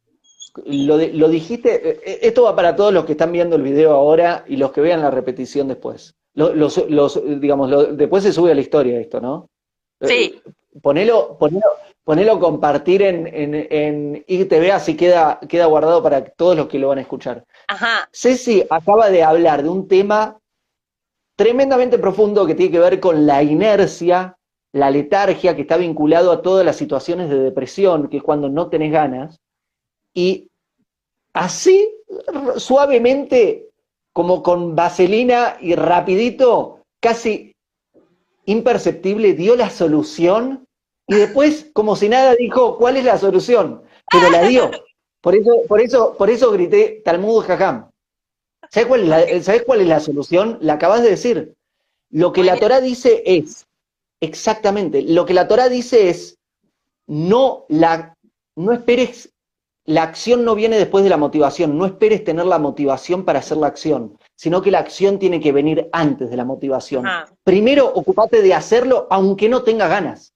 lo, de- lo dijiste, eh, eh, esto va para todos los que están viendo el video ahora y los que vean la repetición después. Lo- los, los, digamos, después se sube a la historia esto, ¿no? Sí. Eh, Ponelo, ponelo, ponelo compartir en, en, en IGTV, así queda, queda guardado para todos los que lo van a escuchar. Ajá, Ceci acaba de hablar de un tema tremendamente profundo que tiene que ver con la inercia, la letargia, que está vinculado a todas las situaciones de depresión, que es cuando no tenés ganas. Y así, suavemente, como con vaselina y rapidito, casi imperceptible, dio la solución y después, como si nada, dijo, ¿cuál es la solución? Pero la dio. Por eso, por eso, por eso grité Talmud Jajam. ¿Sabes cuál, es la, ¿Sabes cuál es la solución? La acabas de decir. Lo que la. Torah dice es, exactamente, lo que la Torah dice es, no, la, no esperes, la acción no viene después de la motivación, no esperes tener la motivación para hacer la acción, sino que la acción tiene que venir antes de la motivación. ajá. Primero, ocupate de hacerlo aunque no tengas ganas.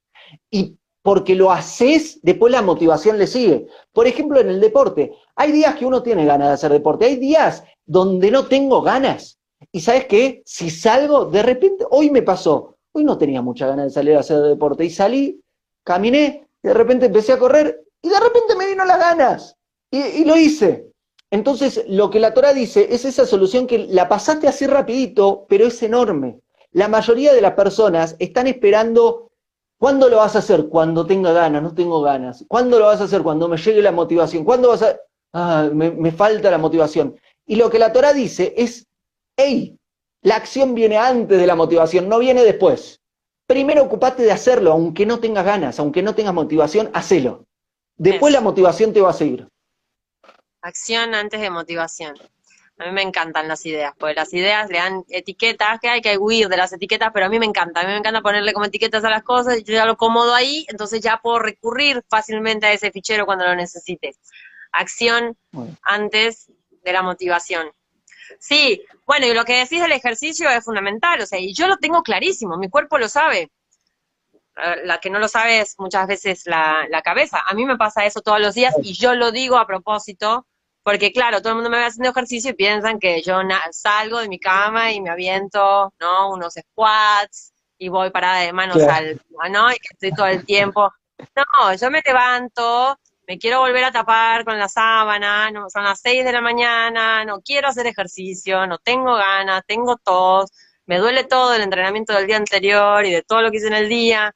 Y porque lo haces, después la motivación le sigue. Por ejemplo, en el deporte, hay días que uno tiene ganas de hacer deporte, hay días donde no tengo ganas. Y sabes qué? Si salgo, de repente, hoy me pasó, hoy no tenía mucha ganas de salir a hacer deporte y salí, caminé, de repente empecé a correr y de repente me vino las ganas y, y lo hice. Entonces, lo que la Torah dice es esa solución que la pasaste así rapidito, pero es enorme. La mayoría de las personas están esperando, ¿cuándo lo vas a hacer? Cuando tenga ganas, no tengo ganas. ¿Cuándo lo vas a hacer? Cuando me llegue la motivación. ¿Cuándo vas a...? Ah, me, me falta la motivación. Y lo que la Torah dice es, hey, la acción viene antes de la motivación, no viene después. Primero ocupate de hacerlo, aunque no tengas ganas, aunque no tengas motivación, hacelo. Después la motivación te va a seguir. Acción antes de motivación. A mí me encantan las ideas, porque las ideas le dan etiquetas, que hay que huir de las etiquetas, pero a mí me encanta, a mí me encanta ponerle como etiquetas a las cosas, yo ya lo acomodo ahí, entonces ya puedo recurrir fácilmente a ese fichero cuando lo necesite. Acción antes de la motivación. Sí, bueno, y lo que decís del ejercicio es fundamental, o sea, y yo lo tengo clarísimo, mi cuerpo lo sabe. La que no lo sabe es muchas veces la, la cabeza. A mí me pasa eso todos los días y yo lo digo a propósito, porque claro, todo el mundo me ve haciendo ejercicio y piensan que yo salgo de mi cama y me aviento, ¿no? Unos squats y voy parada de manos al, ¿no? Y que estoy todo el tiempo. No, yo me levanto, me quiero volver a tapar con la sábana, no, son las 6 de la mañana, no quiero hacer ejercicio, no tengo ganas, tengo tos, me duele todo el entrenamiento del día anterior y de todo lo que hice en el día,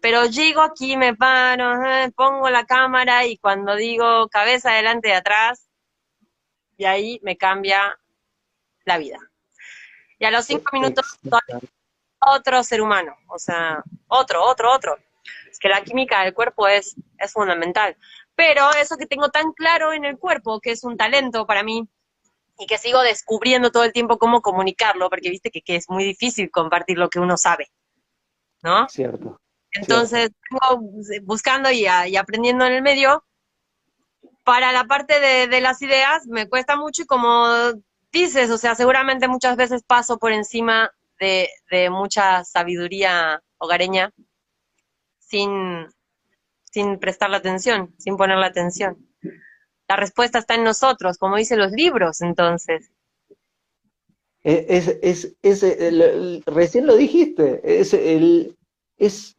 pero llego aquí, me paro, eh, pongo la cámara y cuando digo cabeza adelante y atrás, y ahí me cambia la vida. Y a los cinco minutos, otro ser humano, o sea, otro, otro, otro que la química del cuerpo es, es fundamental. Pero eso que tengo tan claro en el cuerpo, que es un talento para mí, y que sigo descubriendo todo el tiempo cómo comunicarlo, porque viste que, es muy difícil compartir lo que uno sabe, ¿no? Cierto. Entonces, buscando y, aprendiendo en el medio, para la parte de, las ideas me cuesta mucho y como dices, o sea, seguramente muchas veces paso por encima de, de mucha sabiduría hogareña sin, sin prestarle atención, sin ponerle atención. La respuesta está en nosotros, como dicen los libros, entonces. Es, es, es, recién lo dijiste, es, el, es,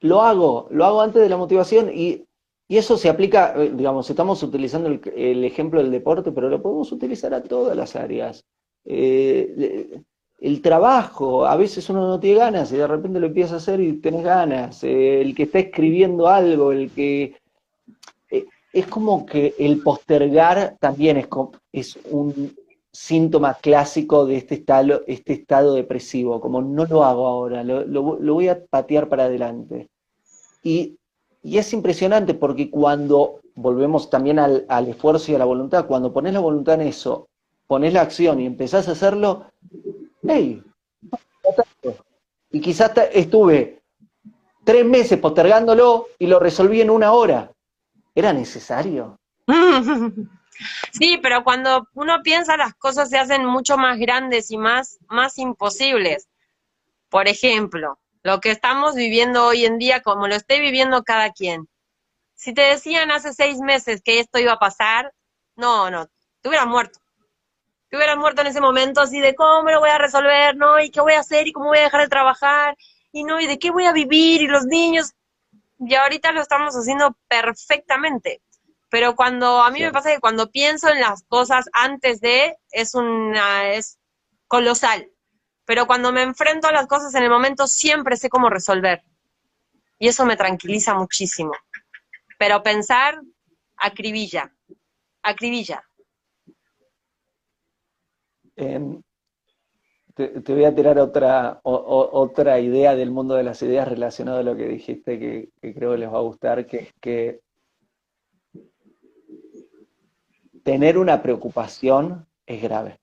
lo hago, lo hago antes de la motivación y, y eso se aplica, eh, digamos, estamos utilizando el, ejemplo del deporte, pero lo podemos utilizar a todas las áreas. Eh, el trabajo, a veces uno no tiene ganas y de repente lo empieza a hacer y tenés ganas, eh, el que está escribiendo algo, el que... Es como que el postergar también es, es un síntoma clásico de este estado, este estado depresivo, como no lo hago ahora, lo, voy a patear para adelante. Y, es impresionante porque cuando volvemos también al, esfuerzo y a la voluntad, cuando pones la voluntad en eso, pones la acción y empezás a hacerlo, y quizás estuve tres meses postergándolo y lo resolví en una hora. ¿Era necesario? *laughs* Sí, pero cuando uno piensa las cosas se hacen mucho más grandes y más, más imposibles. Por ejemplo, lo que estamos viviendo hoy en día, como lo esté viviendo cada quien. Si te decían hace seis meses que esto iba a pasar, no, no, te hubieras muerto que hubiera muerto en ese momento, así de cómo lo voy a resolver, ¿no? ¿Y qué voy a hacer? ¿Y cómo voy a dejar de trabajar? ¿Y no? ¿Y de qué voy a vivir? ¿Y los niños? Y ahorita lo estamos haciendo perfectamente. Pero cuando, a mí me pasa que cuando pienso en las cosas antes de, es una, es colosal. Pero cuando me enfrento a las cosas en el momento, siempre sé cómo resolver. Y eso me tranquiliza muchísimo. Pero pensar, acribilla, acribilla. Em, te, voy a tirar otra, otra idea del mundo de las ideas relacionado a lo que dijiste que, creo que les va a gustar, que es que tener una preocupación es grave.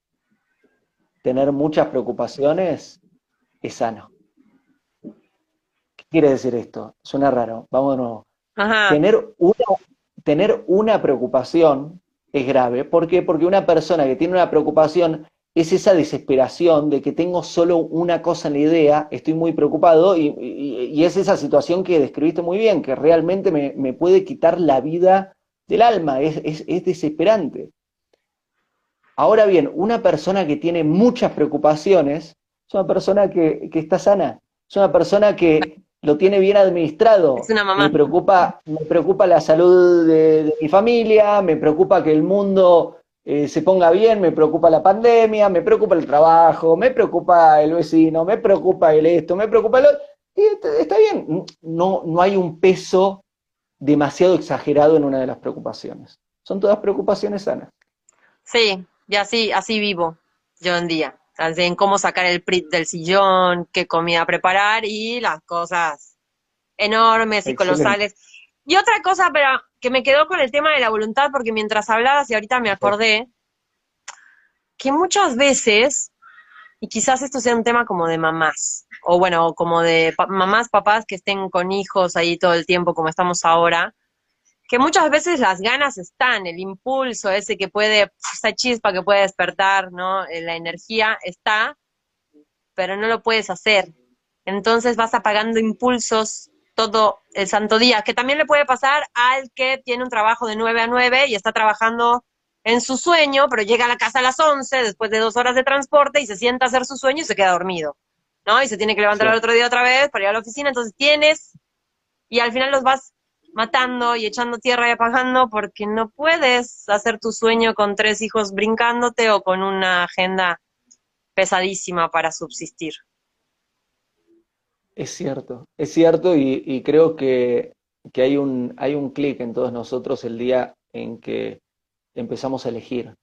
Tener muchas preocupaciones es sano. ¿Qué quiere decir esto? Suena raro. Vámonos. Tener una, tener una preocupación es grave. ¿Por qué? Porque una persona que tiene una preocupación es esa desesperación de que tengo solo una cosa en la idea, estoy muy preocupado y, es esa situación que describiste muy bien, que realmente me, puede quitar la vida del alma, es, desesperante. Ahora bien, una persona que tiene muchas preocupaciones es una persona que, está sana, es una persona que lo tiene bien administrado. Es una mamá. Me preocupa, me preocupa la salud de, mi familia, me preocupa que el mundo eh, se ponga bien, me preocupa la pandemia, me preocupa el trabajo, me preocupa el vecino, me preocupa el esto, me preocupa el otro. Y está bien, no, no hay un peso demasiado exagerado en una de las preocupaciones. Son todas preocupaciones sanas. Sí, y así, así vivo yo en día en cómo sacar el prit del sillón, qué comida preparar y las cosas enormes y colosales. Y otra cosa, pero que me quedó con el tema de la voluntad, porque mientras hablabas y ahorita me acordé, que muchas veces, y quizás esto sea un tema como de mamás, o bueno, como de mamás, papás que estén con hijos ahí todo el tiempo como estamos ahora, que muchas veces las ganas están, el impulso ese que puede, esa chispa que puede despertar, ¿no? Eh, la energía está, pero no lo puedes hacer. Entonces vas apagando impulsos todo el santo día, que también le puede pasar al que tiene un trabajo de 9 a 9 y está trabajando en su sueño, pero llega a la casa a las 11 después de dos horas de transporte y se sienta a hacer su sueño y se queda dormido, ¿no? Y se tiene que levantar el otro día otra vez para ir a la oficina, entonces tienes, y al final los vas matando y echando tierra y apagando porque no puedes hacer tu sueño con tres hijos brincándote o con una agenda pesadísima para subsistir. Es cierto, es cierto y, creo que, que, hay un, hay un clic en todos nosotros el día en que empezamos a elegir.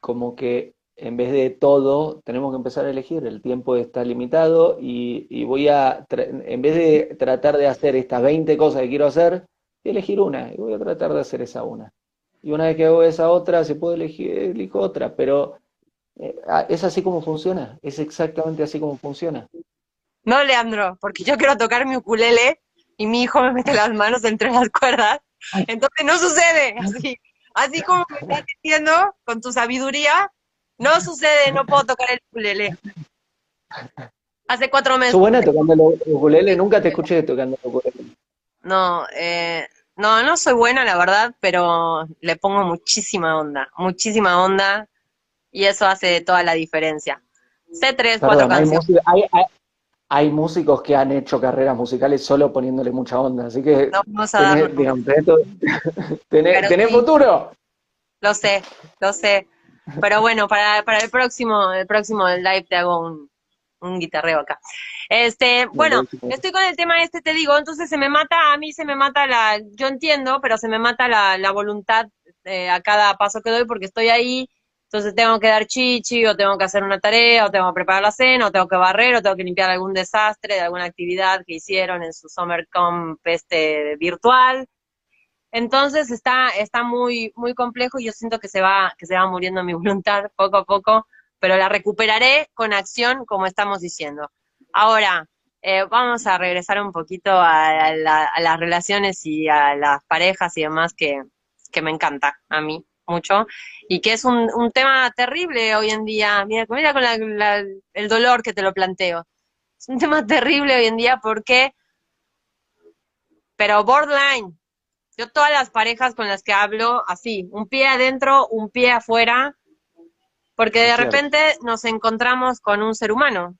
Como que en vez de todo, tenemos que empezar a elegir. El tiempo está limitado y, voy a, en vez de tratar de hacer estas 20 cosas que quiero hacer, elegir una y voy a tratar de hacer esa una. Y una vez que hago esa otra, se puede elegir, elijo otra, pero eh, es así como funciona, es exactamente así como funciona. No, Leandro, porque yo quiero tocar mi ukulele y mi hijo me mete las manos entre las cuerdas, entonces no sucede, así, así como me estás diciendo con tu sabiduría, no sucede, no puedo tocar el ukulele. Hace cuatro meses. ¿Tú buena tocando el ukulele? Nunca te escuché tocando el ukulele. No, eh, no, no soy buena, la verdad, pero le pongo muchísima onda, muchísima onda, y eso hace toda la diferencia. Sé tres, cuatro canciones. Hay, músicos que han hecho carreras musicales solo poniéndole mucha onda, así que no, vamos a tenés, *laughs* futuro. Lo sé, lo sé. Pero bueno, para, para el próximo, el próximo live te hago un, un guitarreo acá. Este, bueno, estoy con el tema este, te digo, entonces se me mata, a mí se me mata la, yo entiendo, pero se me mata la, la voluntad eh, a cada paso que doy porque estoy ahí, entonces tengo que dar chichi, o tengo que hacer una tarea, o tengo que preparar la cena, o tengo que barrer, o tengo que limpiar algún desastre de alguna actividad que hicieron en su Summer Camp este, virtual. Entonces está, está muy, muy complejo y yo siento que se va, que se va muriendo mi *laughs* voluntad poco a poco, pero la recuperaré con acción, como estamos diciendo. Ahora, eh, vamos a regresar un poquito a, las relaciones y a las parejas y demás que, que me encanta a mí mucho y que es un, un tema terrible hoy en día. Mira, mira con el dolor que te lo planteo. Es un tema terrible hoy en día porque, pero borderline, yo todas las parejas con las que hablo, así, un pie adentro, un pie afuera, porque de repente nos encontramos con un ser humano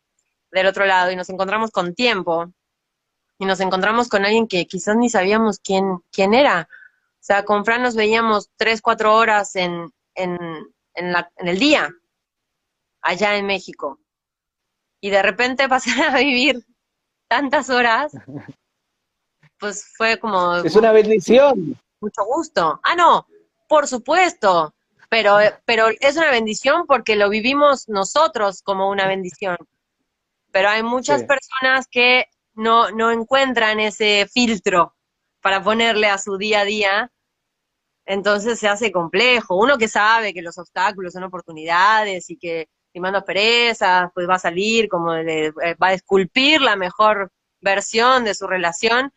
del otro lado y nos encontramos con tiempo y nos encontramos con alguien que quizás ni sabíamos quién, quién era. O sea, con Fran nos veíamos tres, cuatro horas en, en, en, la, en el día, allá en México. Y de repente *laughs* pasar a vivir tantas horas *laughs* pues fue como... Es una bendición. Mucho gusto. Ah, no, por supuesto, pero, pero es una bendición porque lo vivimos nosotros como una bendición. Pero hay muchas personas que no, no encuentran ese filtro para ponerle a su día a día, entonces se hace complejo. Uno que sabe que los obstáculos son oportunidades y que limando perezas, pues va a salir como eh, va a esculpir la mejor versión de su relación,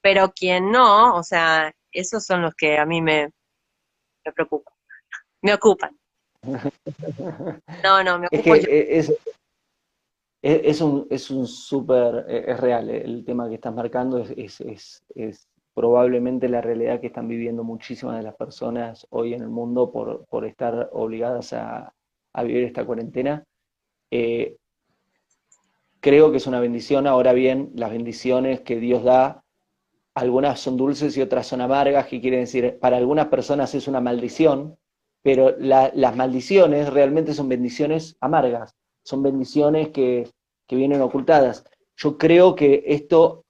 pero quien no, o sea, esos son los que a mí me, me preocupan, *laughs* me ocupan. *laughs* No, no, me ocupo es que Es, es, un es un súper, es real, el tema que estás marcando es, es, es, probablemente la realidad que están viviendo muchísimas de las personas hoy en el mundo por, por estar obligadas a, a vivir esta cuarentena. Eh, creo que es una bendición. Ahora bien, las bendiciones que Dios da, algunas son dulces y otras son amargas, que quiere decir, para algunas personas es una maldición, pero las maldiciones realmente son bendiciones amargas, son bendiciones que, vienen ocultadas. Yo creo que esto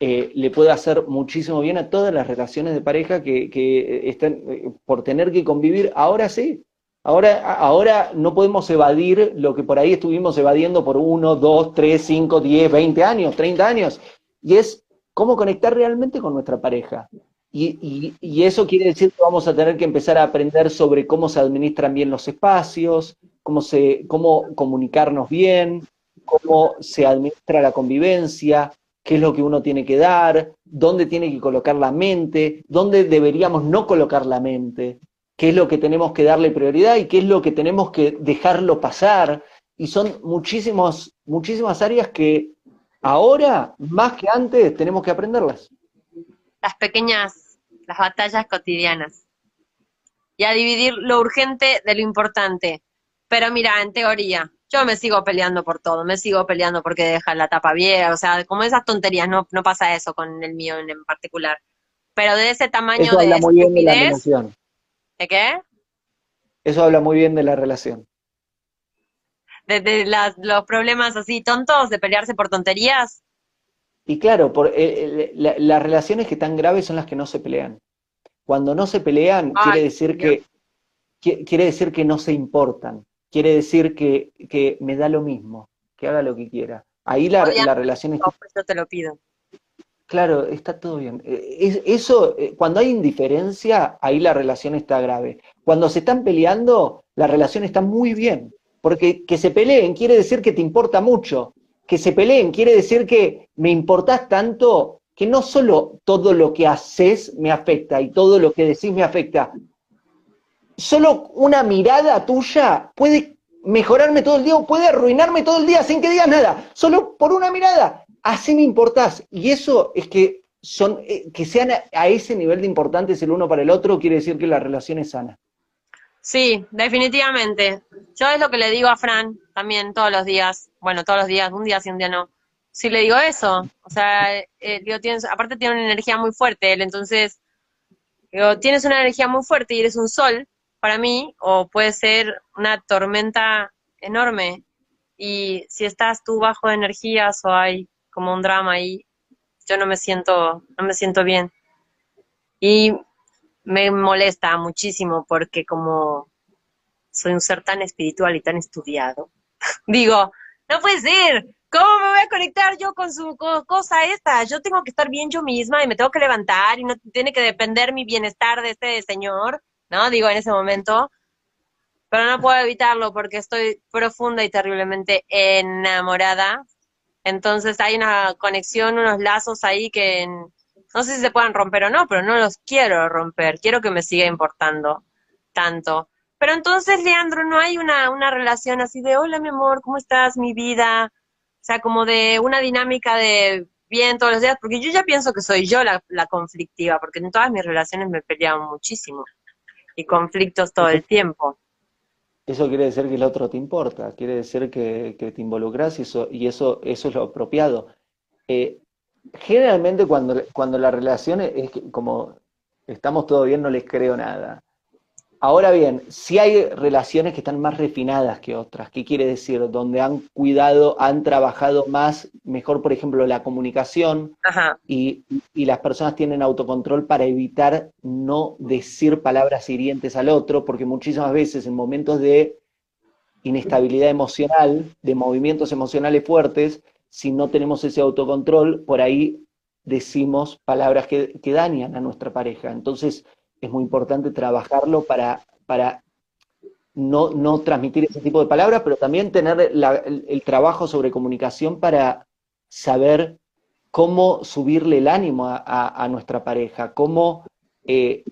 eh, le puede hacer muchísimo bien a todas las relaciones de pareja que, que están eh, por tener que convivir. Ahora sí, Ahora, ahora no podemos evadir lo que por ahí estuvimos evadiendo por uno, dos, tres, cinco, diez, veinte años, treinta años, y es cómo conectar realmente con nuestra pareja. Y, eso quiere decir que vamos a tener que empezar a aprender sobre cómo se administran bien los espacios, cómo, comunicarnos bien, cómo se administra la convivencia, qué es lo que uno tiene que dar, dónde tiene que colocar la mente, dónde deberíamos no colocar la mente qué es lo que tenemos que darle prioridad y qué es lo que tenemos que dejarlo pasar. Y son muchísimos, muchísimas áreas que ahora, más que antes, tenemos que aprenderlas. Las pequeñas, las batallas cotidianas. Y a dividir lo urgente de lo importante. Pero mira, en teoría, yo me sigo peleando por todo, me sigo peleando porque deja la tapa vieja, o sea, como esas tonterías, no, no pasa eso con el mío en, particular. Pero de ese tamaño de estupidez, ¿De qué? Eso habla muy bien de la relación. ¿De, los problemas así tontos, de pelearse por tonterías? Y claro, por, eh, eh, las relaciones que tan graves son las que no se pelean. Cuando no se pelean, quiere decir que quiere decir que no se importan. Quiere decir que, que, me da lo mismo, que haga lo que quiera. Ahí la, la relación es... No, pues yo te lo pido. Claro, está todo bien. Eh, eso, eh, cuando hay indiferencia, ahí la relación está grave. Cuando se están peleando, la relación está muy bien. Porque que se peleen quiere decir que te importa mucho. Que se peleen quiere decir que me importás tanto que no solo todo lo que haces me afecta y todo lo que decís me afecta. Solo una mirada tuya puede mejorarme todo el día o puede arruinarme todo el día sin que digas nada. Solo por una mirada así me importás. Y eso es que son, eh, que sean a, ese nivel de importantes el uno para el otro, quiere decir que la relación es sana. Sí, definitivamente. Yo es lo que le digo a Fran también todos los días, bueno, todos los días, un día sí, un día no. Sí le digo eso, o sea, eh, digo, tienes, aparte tiene una energía muy fuerte él, entonces, digo, tienes una energía muy fuerte y eres un sol para mí, o puede ser una tormenta enorme. Y si estás tú bajo de energías o hay como un drama y yo no me siento, no me siento bien. Y me molesta muchísimo porque como soy un ser tan espiritual y tan estudiado, *laughs* digo, no puede ser, ¿cómo me voy a conectar yo con su cosa esta? Yo tengo que estar bien yo misma y me tengo que levantar y no tiene que depender mi bienestar de este señor, ¿no? Digo, en ese momento, pero no puedo evitarlo porque estoy profunda y terriblemente enamorada entonces hay una conexión, unos lazos ahí que no sé si se puedan romper o no, pero no los quiero romper, quiero que me siga importando tanto. Pero entonces, Leandro, no hay una, una relación así de, hola mi amor, ¿cómo estás, mi vida? O sea, como de una dinámica de bien todos los días, porque yo ya pienso que soy yo la, la conflictiva, porque en todas mis relaciones me peleado muchísimo y conflictos todo el tiempo eso quiere decir que el otro te importa, quiere decir que, te involucras y eso, y eso, eso es lo apropiado. Eh, generalmente cuando, cuando la relación es como estamos todo bien, no les creo nada. Ahora bien, si hay relaciones que están más refinadas que otras, ¿qué quiere decir? Donde han cuidado, han trabajado más, mejor, por ejemplo, la comunicación Y, y, las personas tienen autocontrol para evitar no decir palabras hirientes al otro, porque muchísimas veces en momentos de inestabilidad emocional, de movimientos emocionales fuertes, si no tenemos ese autocontrol, por ahí decimos palabras que, que dañan a nuestra pareja. Entonces, es muy importante trabajarlo para, para no, no, transmitir ese tipo de palabras, pero también tener el, trabajo sobre comunicación para saber cómo subirle el ánimo a, nuestra pareja, cómo eh,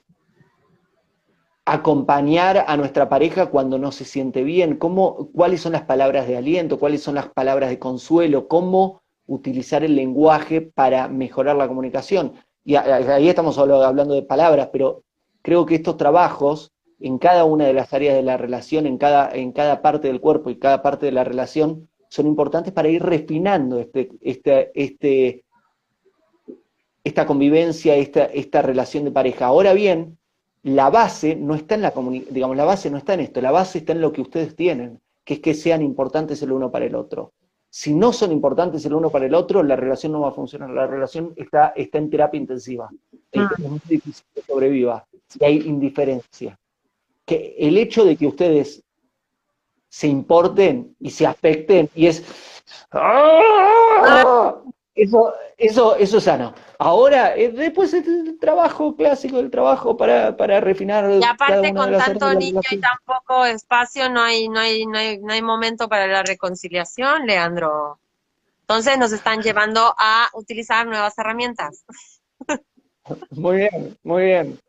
acompañar a nuestra pareja cuando no se siente bien, cómo, cuáles son las palabras de aliento, cuáles son las palabras de consuelo, cómo utilizar el lenguaje para mejorar la comunicación. Y ahí estamos hablando de palabras, pero creo que estos trabajos en cada una de las áreas de la relación, en cada, en cada parte del cuerpo y cada parte de la relación, son importantes para ir refinando este, este, este, esta convivencia, esta, esta relación de pareja. Ahora bien, la base no está en la digamos, la base no está en esto, la base está en lo que ustedes tienen, que es que sean importantes el uno para el otro. Si no son importantes el uno para el otro, la relación no va a funcionar. La relación está, está en terapia intensiva. Ah. Es muy difícil que sobreviva si hay indiferencia. Que el hecho de que ustedes se importen y se afecten y es ¡Ah! Eso, eso, eso es sano. Ahora, eh, después el trabajo clásico, el trabajo para, para refinar. Y aparte, con tanto niño y tan poco espacio, no hay, no, hay, no, hay, no hay momento para la reconciliación, Leandro. Entonces nos están llevando a utilizar nuevas herramientas. Muy bien, muy bien.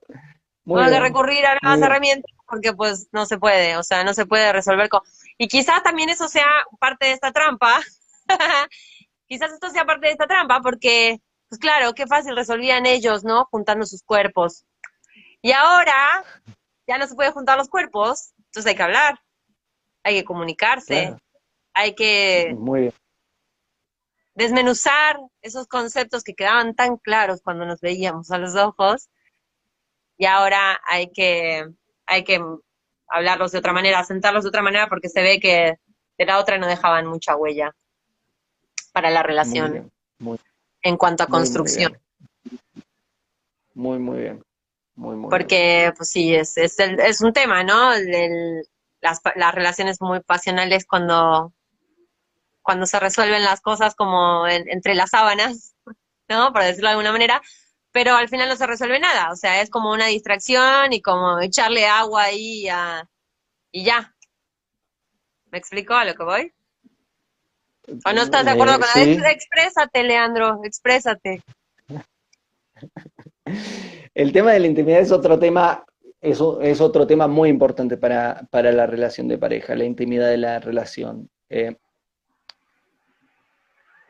Muy que recurrir a nuevas herramientas porque pues no se puede, o sea, no se puede resolver con... Y quizás también eso sea parte de esta trampa, *laughs* quizás esto sea parte de esta trampa, porque, pues claro, qué fácil resolvían ellos, ¿no? Juntando sus cuerpos. Y ahora ya no se puede juntar los cuerpos, entonces hay que hablar, hay que comunicarse, hay que desmenuzar esos conceptos que quedaban tan claros cuando nos veíamos a los ojos. Y ahora hay que, hay que hablarlos de otra manera, sentarlos de otra manera, porque se ve que de la otra no dejaban mucha huella para la relación en cuanto a construcción. Muy, muy bien. Muy, muy Porque, pues sí, es, es, es un tema, ¿no? las, las relaciones muy pasionales cuando, cuando se resuelven las cosas como entre las sábanas, *laughs* ¿no? Por decirlo de alguna manera, pero al final no se resuelve nada, o sea, es como una distracción y como echarle agua ahí y ya. ¿Me explico a lo que voy? ¿O no estás de acuerdo con eso? Exprésate, Leandro, exprésate. *laughs* El tema de la intimidad es otro tema, es, es otro tema muy importante para, la relación de pareja, la intimidad de la relación. Eh,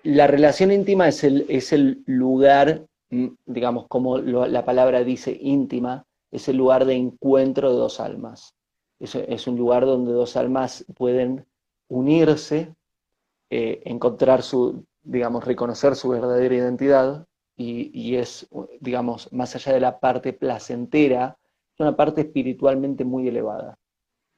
la relación íntima es el, es el lugar, mm, digamos, como la palabra dice íntima, es el lugar de encuentro de dos almas. es un lugar donde dos almas pueden unirse eh, encontrar su, digamos, reconocer su verdadera identidad y, es, digamos, más allá de la parte placentera, es una parte espiritualmente muy elevada.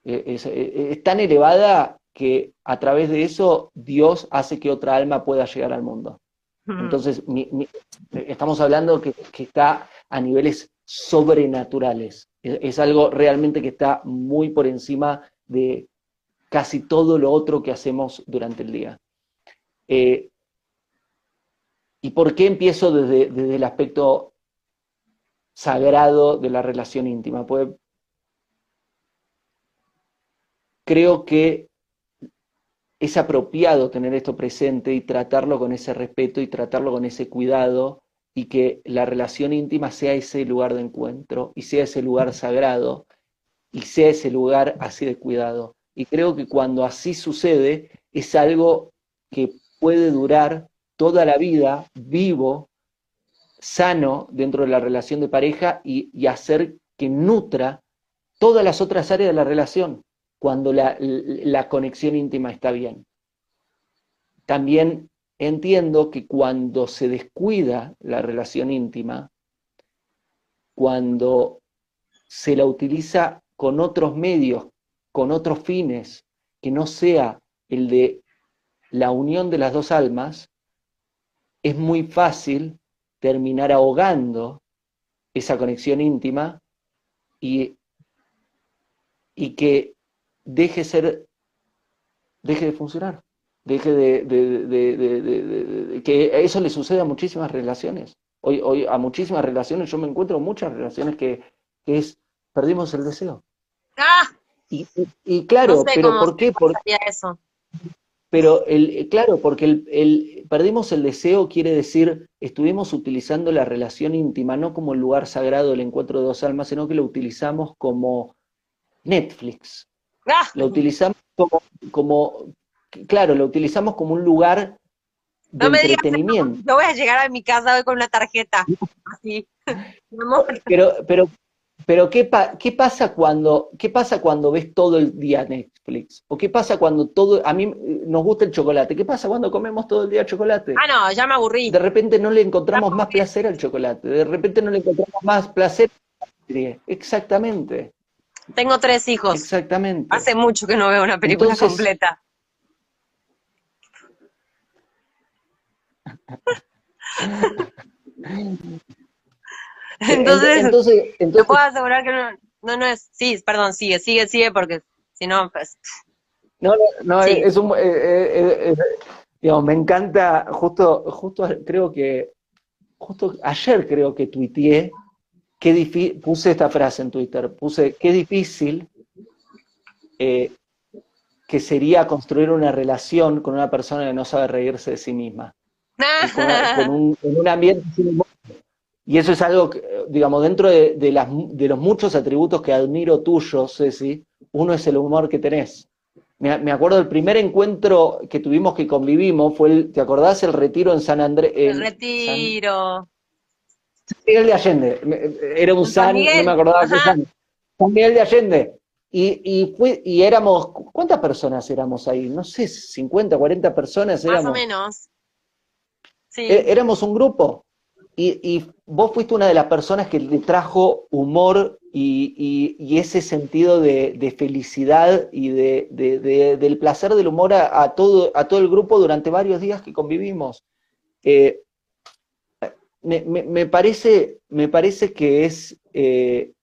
Eh, eh, es, tan elevada que a través de eso Dios hace que otra alma pueda llegar al mundo. Entonces, estamos hablando que, que, está a niveles sobrenaturales. es, algo realmente que está muy por encima de casi todo lo otro que hacemos durante el día. Eh, ¿Y por qué empiezo desde, el aspecto sagrado de la relación íntima? Pues creo que es apropiado tener esto presente y tratarlo con ese respeto y tratarlo con ese cuidado y que la relación íntima sea ese lugar de encuentro y sea ese lugar sagrado y sea ese lugar así de cuidado. Y creo que cuando así sucede es algo que puede durar toda la vida vivo, sano dentro de la relación de pareja y, hacer que nutra todas las otras áreas de la relación cuando la, la conexión íntima está bien. También entiendo que cuando se descuida la relación íntima, cuando se la utiliza con otros medios, con otros fines, que no sea el de la unión de las dos almas, es muy fácil terminar ahogando esa conexión íntima y, y que deje ser, deje de funcionar, deje de, que eso le sucede a muchísimas relaciones. Hoy, a muchísimas relaciones, yo me encuentro muchas relaciones que, es, perdimos el deseo. ¡Ah! Y, claro, pero ¿por qué? Porque, eso. Pero el, claro, porque el, perdimos el deseo quiere decir, estuvimos utilizando la relación íntima no como el lugar sagrado del encuentro de dos almas, sino que lo utilizamos como Netflix. ¡Ah! Lo utilizamos como, como, claro, lo utilizamos como un lugar de entretenimiento. yo voy a llegar a mi casa hoy con una tarjeta, así. *laughs* pero, pero pero ¿qué, ¿qué, pasa cuando, ¿qué pasa cuando ves todo el día Netflix? ¿O qué pasa cuando todo, a mí nos gusta el chocolate, ¿qué pasa cuando comemos todo el día chocolate? Ah, no, ya me aburrí. De repente no le encontramos más placer al chocolate, de repente no le encontramos más placer. Exactamente. Tengo tres hijos. Exactamente. Hace mucho que no veo una película completa. *laughs* *laughs* entonces, entonces, te puedo asegurar que no, no, no es, sí, perdón, sigue, sigue, sigue, porque si no, pues... No, no, no es un, eh, eh, eh, digamos, me encanta, justo, justo creo que, justo ayer creo que tuiteé, qué puse esta frase en Twitter, puse, qué difícil que sería construir una relación con una persona que no sabe reírse de sí misma. *laughs* con, un, en un ambiente y eso es algo, que, digamos, dentro de, las, de, los muchos atributos que admiro tuyo, Ceci, uno es el humor que tenés. Me, acuerdo del primer encuentro que tuvimos que convivimos, fue el, ¿te acordás? El retiro en San Andrés. El retiro. San Miguel de Allende. Era un San, no me acordaba qué San. San Miguel de Allende. Y, y, fue, y éramos, ¿cuántas personas éramos ahí? No sé, 50, 40 personas éramos. Más o menos. Sí. E, éramos un grupo. Y, vos fuiste una de las personas que le trajo humor y, ese sentido de, felicidad y de, del placer del humor a, todo, a todo el grupo durante varios días que convivimos. Eh, me, parece, me parece que es eh,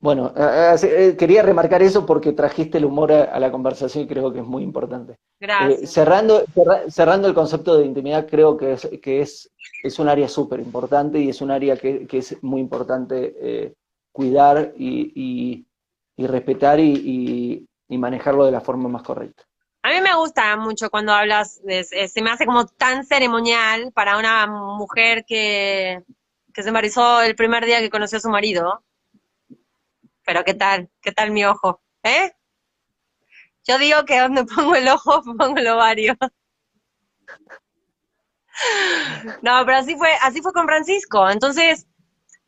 bueno, eh, quería remarcar eso porque trajiste el humor a, la conversación y creo que es muy importante. Gracias. Eh, cerrando, cerrando el concepto de intimidad, creo que es, que es, es un área súper importante y es un área que, es muy importante eh, cuidar y, respetar y, manejarlo de la forma más correcta. A mí me gusta mucho cuando hablas, se me hace como tan ceremonial para una mujer que, que se embarazó el primer día que conoció a su marido pero ¿qué tal? ¿Qué tal mi ojo? ¿Eh? Yo digo que donde pongo el ojo, *laughs* pongo el ovario. No, pero así fue, así fue con Francisco. Entonces,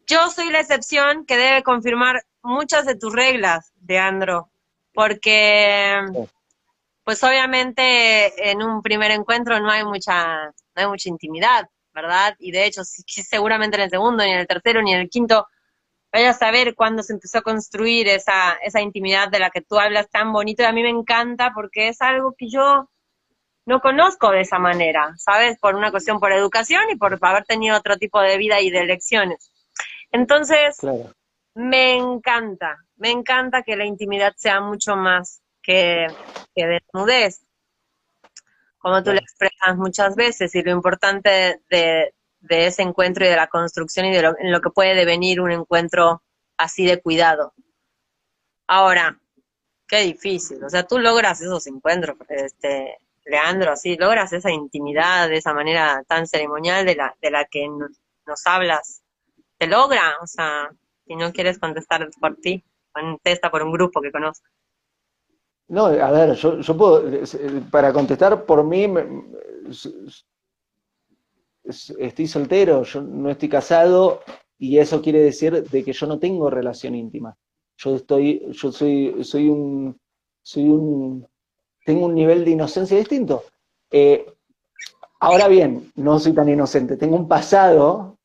yo soy la excepción que debe confirmar muchas de tus reglas, Leandro, porque pues obviamente en un primer encuentro no hay mucha, no hay mucha intimidad, ¿verdad? Y de hecho, seguramente en el segundo, ni en el tercero, ni en el quinto, vaya a saber cuándo se empezó a construir esa, esa intimidad de la que tú hablas tan bonito y a mí me encanta porque es algo que yo no conozco de esa manera, ¿sabes? Por una cuestión por educación y por haber tenido otro tipo de vida y de elecciones. Entonces, me encanta, me encanta que la intimidad sea mucho más que, que desnudez, como tú le expresas muchas veces, y lo importante de, de ese encuentro y de la construcción y de lo, en lo que puede devenir un encuentro así de cuidado. Ahora, qué difícil, o sea, tú logras esos encuentros, este, Leandro, así, logras esa intimidad de esa manera tan ceremonial de la, de la que nos, hablas. ¿Te logra? O sea, si no quieres contestar por ti, contesta por un grupo que conozco. No, a ver, yo, yo puedo, para contestar por mí, estoy soltero, yo no estoy casado y eso quiere decir de que yo no tengo relación íntima. Yo estoy, yo soy, soy un, soy un, tengo un nivel de inocencia distinto. Eh, ahora bien, no soy tan inocente, tengo un pasado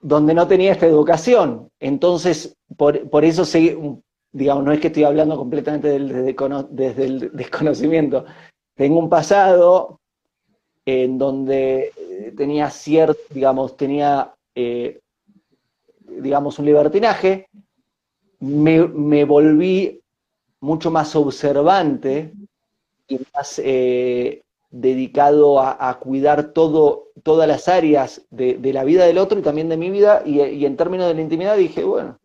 donde no tenía esta educación. Entonces, por, por eso, digamos, no es que estoy hablando completamente desde el desconocimiento. Tengo un pasado en donde eh, tenía cierto, digamos, tenía, eh, digamos, un libertinaje, me, volví mucho más observante y más eh, dedicado a, cuidar todo, todas las áreas de, la vida del otro y también de mi vida, y, en términos de la intimidad dije, bueno,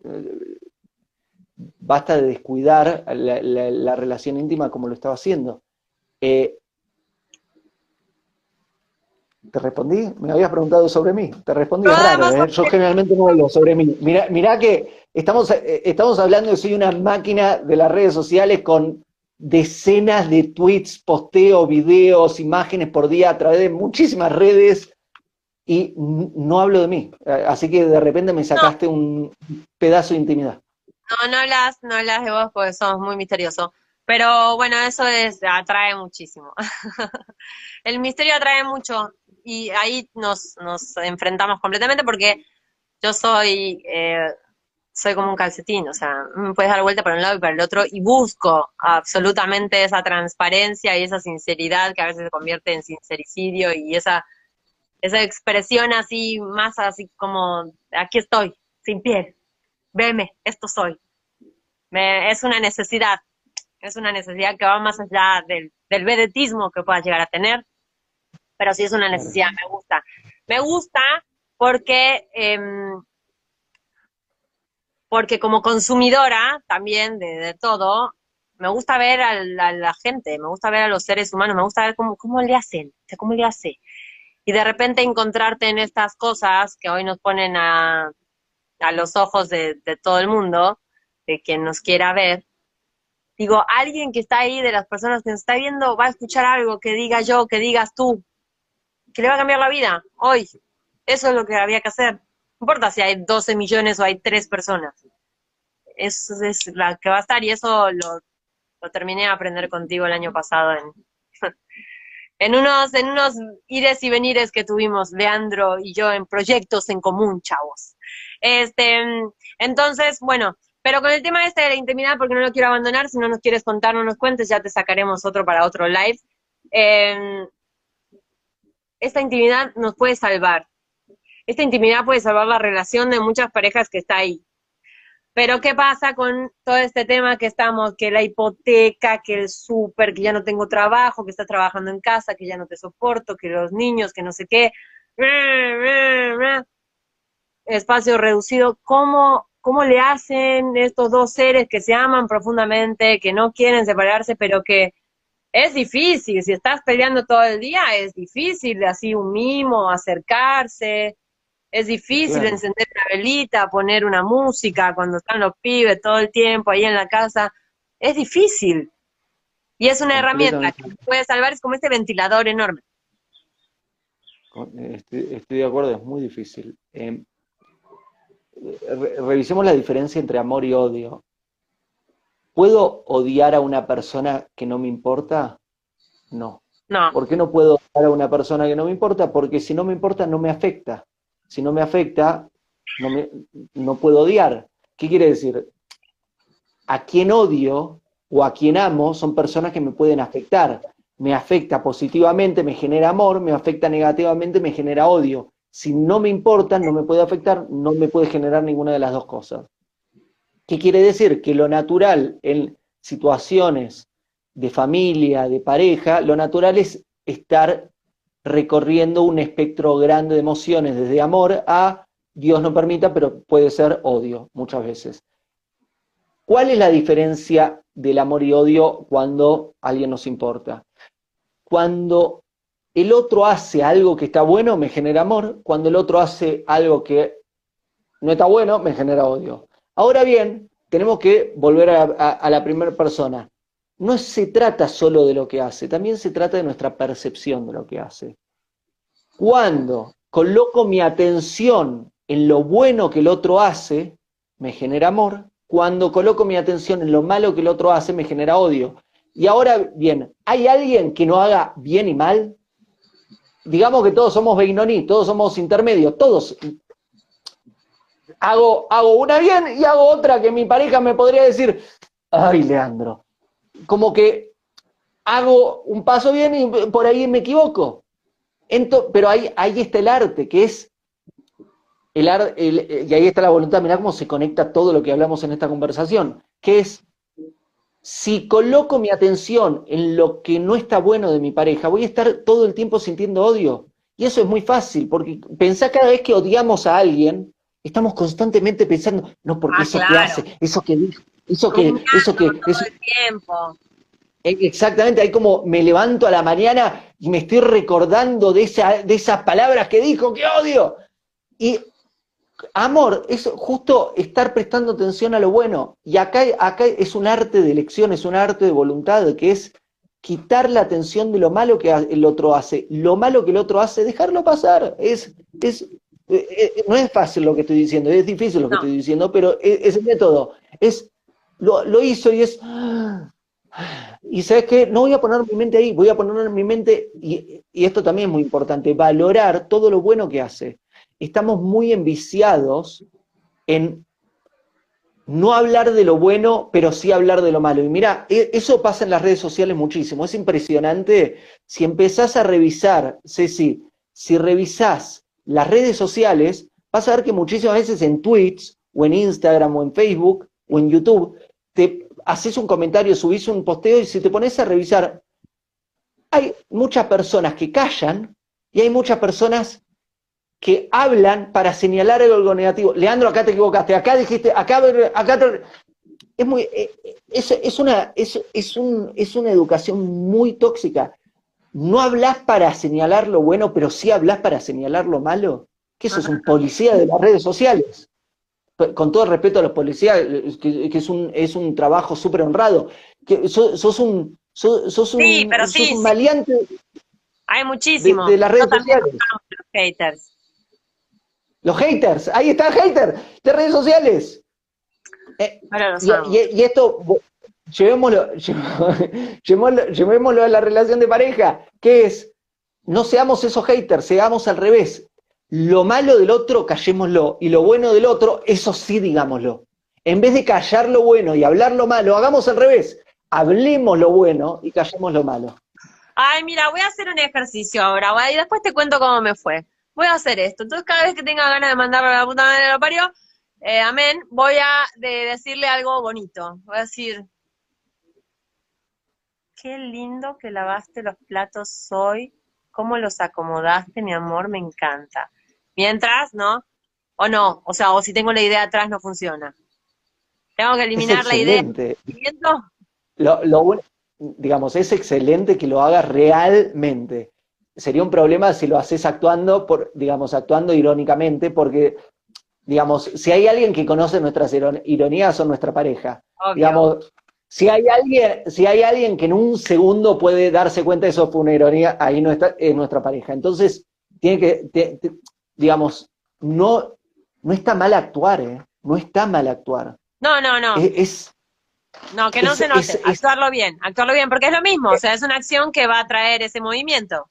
basta de descuidar la, relación íntima como lo estaba haciendo. ¿Te respondí? Me habías preguntado sobre mí. Te respondí raro, ¿eh? Yo generalmente no hablo sobre mí. Mirá, que estamos, eh, estamos hablando de soy una máquina de las redes sociales con decenas de tweets, posteos, videos, imágenes por día a través de muchísimas redes. y no hablo de mí. Así que de repente me sacaste un pedazo de intimidad. No, no hablas, no hablas de vos porque sos muy misterioso. Pero bueno, eso es, atrae muchísimo. *laughs* el misterio atrae mucho y ahí nos, nos enfrentamos completamente porque yo soy, eh, soy como un calcetín, o sea, me puedes dar vuelta para un lado y para el otro y busco absolutamente esa transparencia y esa sinceridad que a veces se convierte en sincericidio y esa, esa expresión así, más así como, aquí estoy, sin piel, veme, esto soy. Me, es una necesidad, es una necesidad que va más allá del, del vedetismo que puedas llegar a tener, pero sí es una necesidad, me gusta. Me gusta porque, em, porque como consumidora también de, todo, me gusta ver a la, gente, me gusta ver a los seres humanos, me gusta ver cómo, cómo le hacen, cómo le hace. Y de repente encontrarte en estas cosas que hoy nos ponen a, a los ojos de, de todo el mundo, de quien nos quiera ver, digo, alguien que está ahí, de las personas que nos está viendo, va a escuchar algo que diga yo, que digas tú, que le va a cambiar la vida, hoy. Eso es lo que había que hacer. No importa si hay 12 millones o hay 3 personas. Eso es la que va a estar y eso lo, lo terminé de aprender contigo el año pasado en, *laughs* en unos, en unos ires y venires que tuvimos Leandro y yo en proyectos en común, chavos. Este, entonces, bueno, pero con el tema este de la intimidad, porque no lo quiero abandonar, si no nos quieres contar, no nos cuentes, ya te sacaremos otro para otro live. Em, esta intimidad nos puede salvar. Esta intimidad puede salvar la relación de muchas parejas que está ahí. Pero ¿qué pasa con todo este tema que estamos, que la hipoteca, que el súper, que ya no tengo trabajo, que estás trabajando en casa, que ya no te soporto, que los niños, que no sé qué, espacio reducido, ¿cómo cómo le hacen estos dos seres que se aman profundamente, que no quieren separarse, pero que es difícil, si estás peleando todo el día, es difícil así un mimo, acercarse, es difícil encender una velita, poner una música cuando están los pibes todo el tiempo ahí en la casa, es difícil. Y es una herramienta que puede salvar, es como este ventilador enorme. Estoy, de acuerdo, es muy difícil. Em, revisemos la diferencia entre amor y odio. ¿Puedo odiar a una persona que no me importa? No. No. ¿Por qué no puedo odiar a una persona que no me importa? Porque si no me importa, no me afecta. Si no me afecta, no, me, no puedo odiar. ¿Qué quiere decir? A quien odio o a quien amo son personas que me pueden afectar. Me afecta positivamente, me genera amor, me afecta negativamente, me genera odio si no me importa, no me puede afectar, no me puede generar ninguna de las dos cosas. ¿Qué quiere decir? Que lo natural en situaciones de familia, de pareja, lo natural es estar recorriendo un espectro grande de emociones, desde amor a Dios no permita, pero puede ser odio muchas veces. ¿Cuál es la diferencia del amor y odio cuando alguien nos importa? Cuando el otro hace algo que está bueno, me genera amor. Cuando el otro hace algo que no está bueno, me genera odio. Ahora bien, tenemos que volver a, la primera persona. No se trata solo de lo que hace, también se trata de nuestra percepción de lo que hace. Cuando coloco mi atención en lo bueno que el otro hace, me genera amor. Cuando coloco mi atención en lo malo que el otro hace, me genera odio. Y ahora bien, ¿hay alguien que no haga bien y mal? digamos que todos somos Beinoní, todos somos intermedios, todos. Hago, hago una bien y hago otra que mi pareja me podría decir, ay, Leandro, como que hago un paso bien y por ahí me equivoco. pero ahí, ahí está el arte, que es el, arte, y ahí está la voluntad, mirá cómo se conecta todo lo que hablamos en esta conversación, que es si coloco mi atención en lo que no está bueno de mi pareja, voy a estar todo el tiempo sintiendo odio. Y eso es muy fácil, porque pensar cada vez que odiamos a alguien, estamos constantemente pensando, no, porque ah, eso que hace, eso que dijo, eso que, eso que, eso... tiempo. E, exactamente, ahí como me levanto a la mañana y me estoy recordando de, esa, de esas palabras que dijo, que odio. Y amor es justo estar prestando atención a lo bueno. Y acá, acá es un arte de elección, es un arte de voluntad, que es quitar la atención de lo malo que el otro hace. Lo malo que el otro hace, dejarlo pasar. Es, es, no es fácil lo que estoy diciendo, es difícil lo que estoy diciendo, pero es, el método. Es, lo, lo, hizo y es... Y sabes qué, no voy a poner mi mente ahí, voy a poner en mi mente, y, y esto también es muy importante, valorar todo lo bueno que hace. Estamos muy enviciados en no hablar de lo bueno, pero sí hablar de lo malo. Y mira, e, eso pasa en las redes sociales muchísimo. Es impresionante. Si empezás a revisar, Ceci, si revisás las redes sociales, vas a ver que muchísimas veces en tweets, o en Instagram, o en Facebook, o en YouTube, te haces un comentario, subís un posteo y si te pones a revisar, hay muchas personas que callan y hay muchas personas que hablan para señalar algo negativo. Leandro, acá te equivocaste, acá dijiste, acá, acá te... Es, muy, eh, es, es, una, es, es, un, es una educación muy tóxica. No hablas para señalar lo bueno, pero sí hablas para señalar lo malo. Que eso es un policía de las redes sociales. Con todo respeto a los policías, que, es, un, es un trabajo súper honrado. Que sos, un, sos, un, sí, pero sí, maleante. Hay muchísimos. De, las redes sociales. haters. Los haters, ahí está el hater de redes sociales. Eh, y, esto, *laughs* llevémoslo, llevémoslo, a la relación de pareja, que es, no seamos esos haters, seamos al revés. Lo malo del otro, callémoslo, y lo bueno del otro, eso sí digámoslo. En vez de callar lo bueno y hablar lo malo, hagamos al revés. Hablemos lo bueno y callemos lo malo. Ay, mira, voy a hacer un ejercicio ahora, y después te cuento cómo me fue voy a hacer esto. Entonces, cada vez que tenga ganas de mandarle a la puta madre de parió, eh, amén, voy a decirle algo bonito. Voy a decir, qué lindo que lavaste los platos hoy, cómo los acomodaste, mi amor, me encanta. Mientras, ¿no? O no, o sea, o si tengo la idea atrás no funciona. Tengo que eliminar la idea. Lo, lo, digamos, es excelente que lo hagas realmente sería un problema si lo haces actuando, por, digamos, actuando irónicamente, porque, digamos, si hay alguien que conoce nuestras ironías, son nuestra pareja. Digamos, si hay alguien, si hay alguien que en un segundo puede darse cuenta de eso fue una ironía, ahí no está, es nuestra pareja. Entonces, tiene que, digamos, no, no está mal actuar, ¿eh? No está mal actuar. No, no, no. Es, no, que no se note, actuarlo bien, actuarlo bien, porque es lo mismo, o sea, es una acción que va a traer ese movimiento.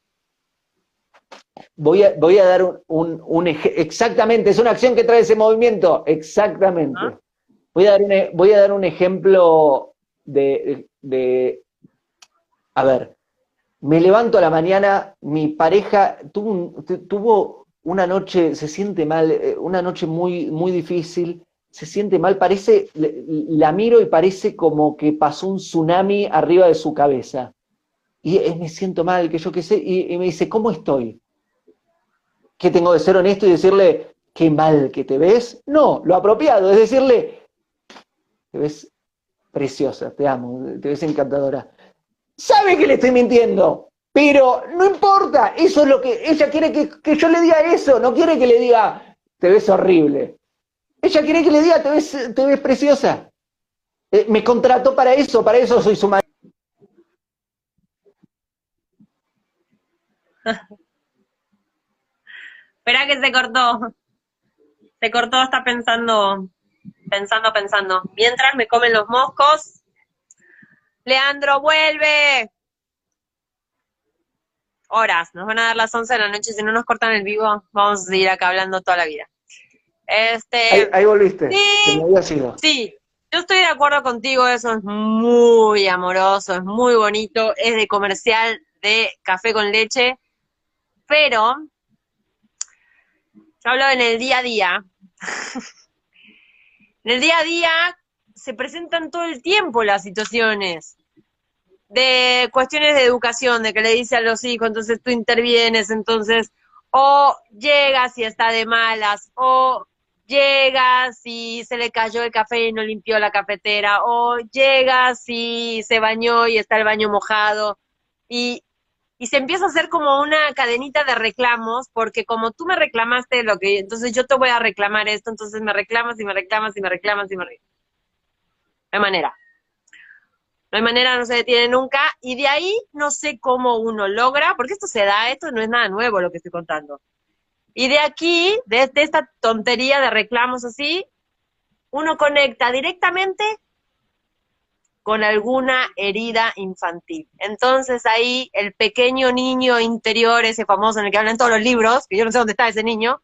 Voy a, voy a dar un, un, exactamente, es una acción que trae ese movimiento, exactamente. Ah. Voy, a dar un, e, voy a dar un ejemplo de, de, a ver, me levanto a la mañana, mi pareja tuvo, tuvo una noche, se siente mal, eh, una noche muy, muy difícil, se siente mal, parece, la miro y parece como que pasó un tsunami arriba de su cabeza. Y me siento mal, que yo qué sé, y me dice, ¿cómo estoy? ¿Qué tengo de ser honesto y decirle, qué mal que te ves? No, lo apropiado es decirle, te ves preciosa, te amo, te ves encantadora. Sabe que le estoy mintiendo, pero no importa, eso es lo que ella quiere que, yo le diga eso, no quiere que le diga, te ves horrible. Ella quiere que le diga, te ves, te ves preciosa. Eh, me contrató para eso, para eso soy su madre. *laughs* Espera que se cortó. Se cortó, está pensando, pensando, pensando. Mientras me comen los moscos. Leandro, vuelve. Horas, nos van a dar las 11 de la noche, si no nos cortan el vivo, vamos a seguir acá hablando toda la vida. Este, ahí, volviste, sí, sido. Sí, yo estoy de acuerdo contigo, eso es muy amoroso, es muy bonito, es de comercial de café con leche, pero yo hablo en el día a día. *laughs* en el día a día se presentan todo el tiempo las situaciones de cuestiones de educación, de que le dice a los hijos, entonces tú intervienes, entonces, o llegas y está de malas, o llegas y se le cayó el café y no limpió la cafetera, o llegas y se bañó y está el baño mojado, y y se empieza a hacer como una cadenita de reclamos, porque como tú me reclamaste lo que, entonces yo te voy a reclamar esto, entonces me reclamas y me reclamas y me reclamas y me reclamas. De manera. no hay manera, no se detiene nunca, y de ahí no sé cómo uno logra, porque esto se da, esto no es nada nuevo lo que estoy contando. Y de aquí, de, esta tontería de reclamos así, uno conecta directamente con alguna herida infantil. Entonces ahí el pequeño niño interior, ese famoso en el que hablan todos los libros, que yo no sé dónde está ese niño,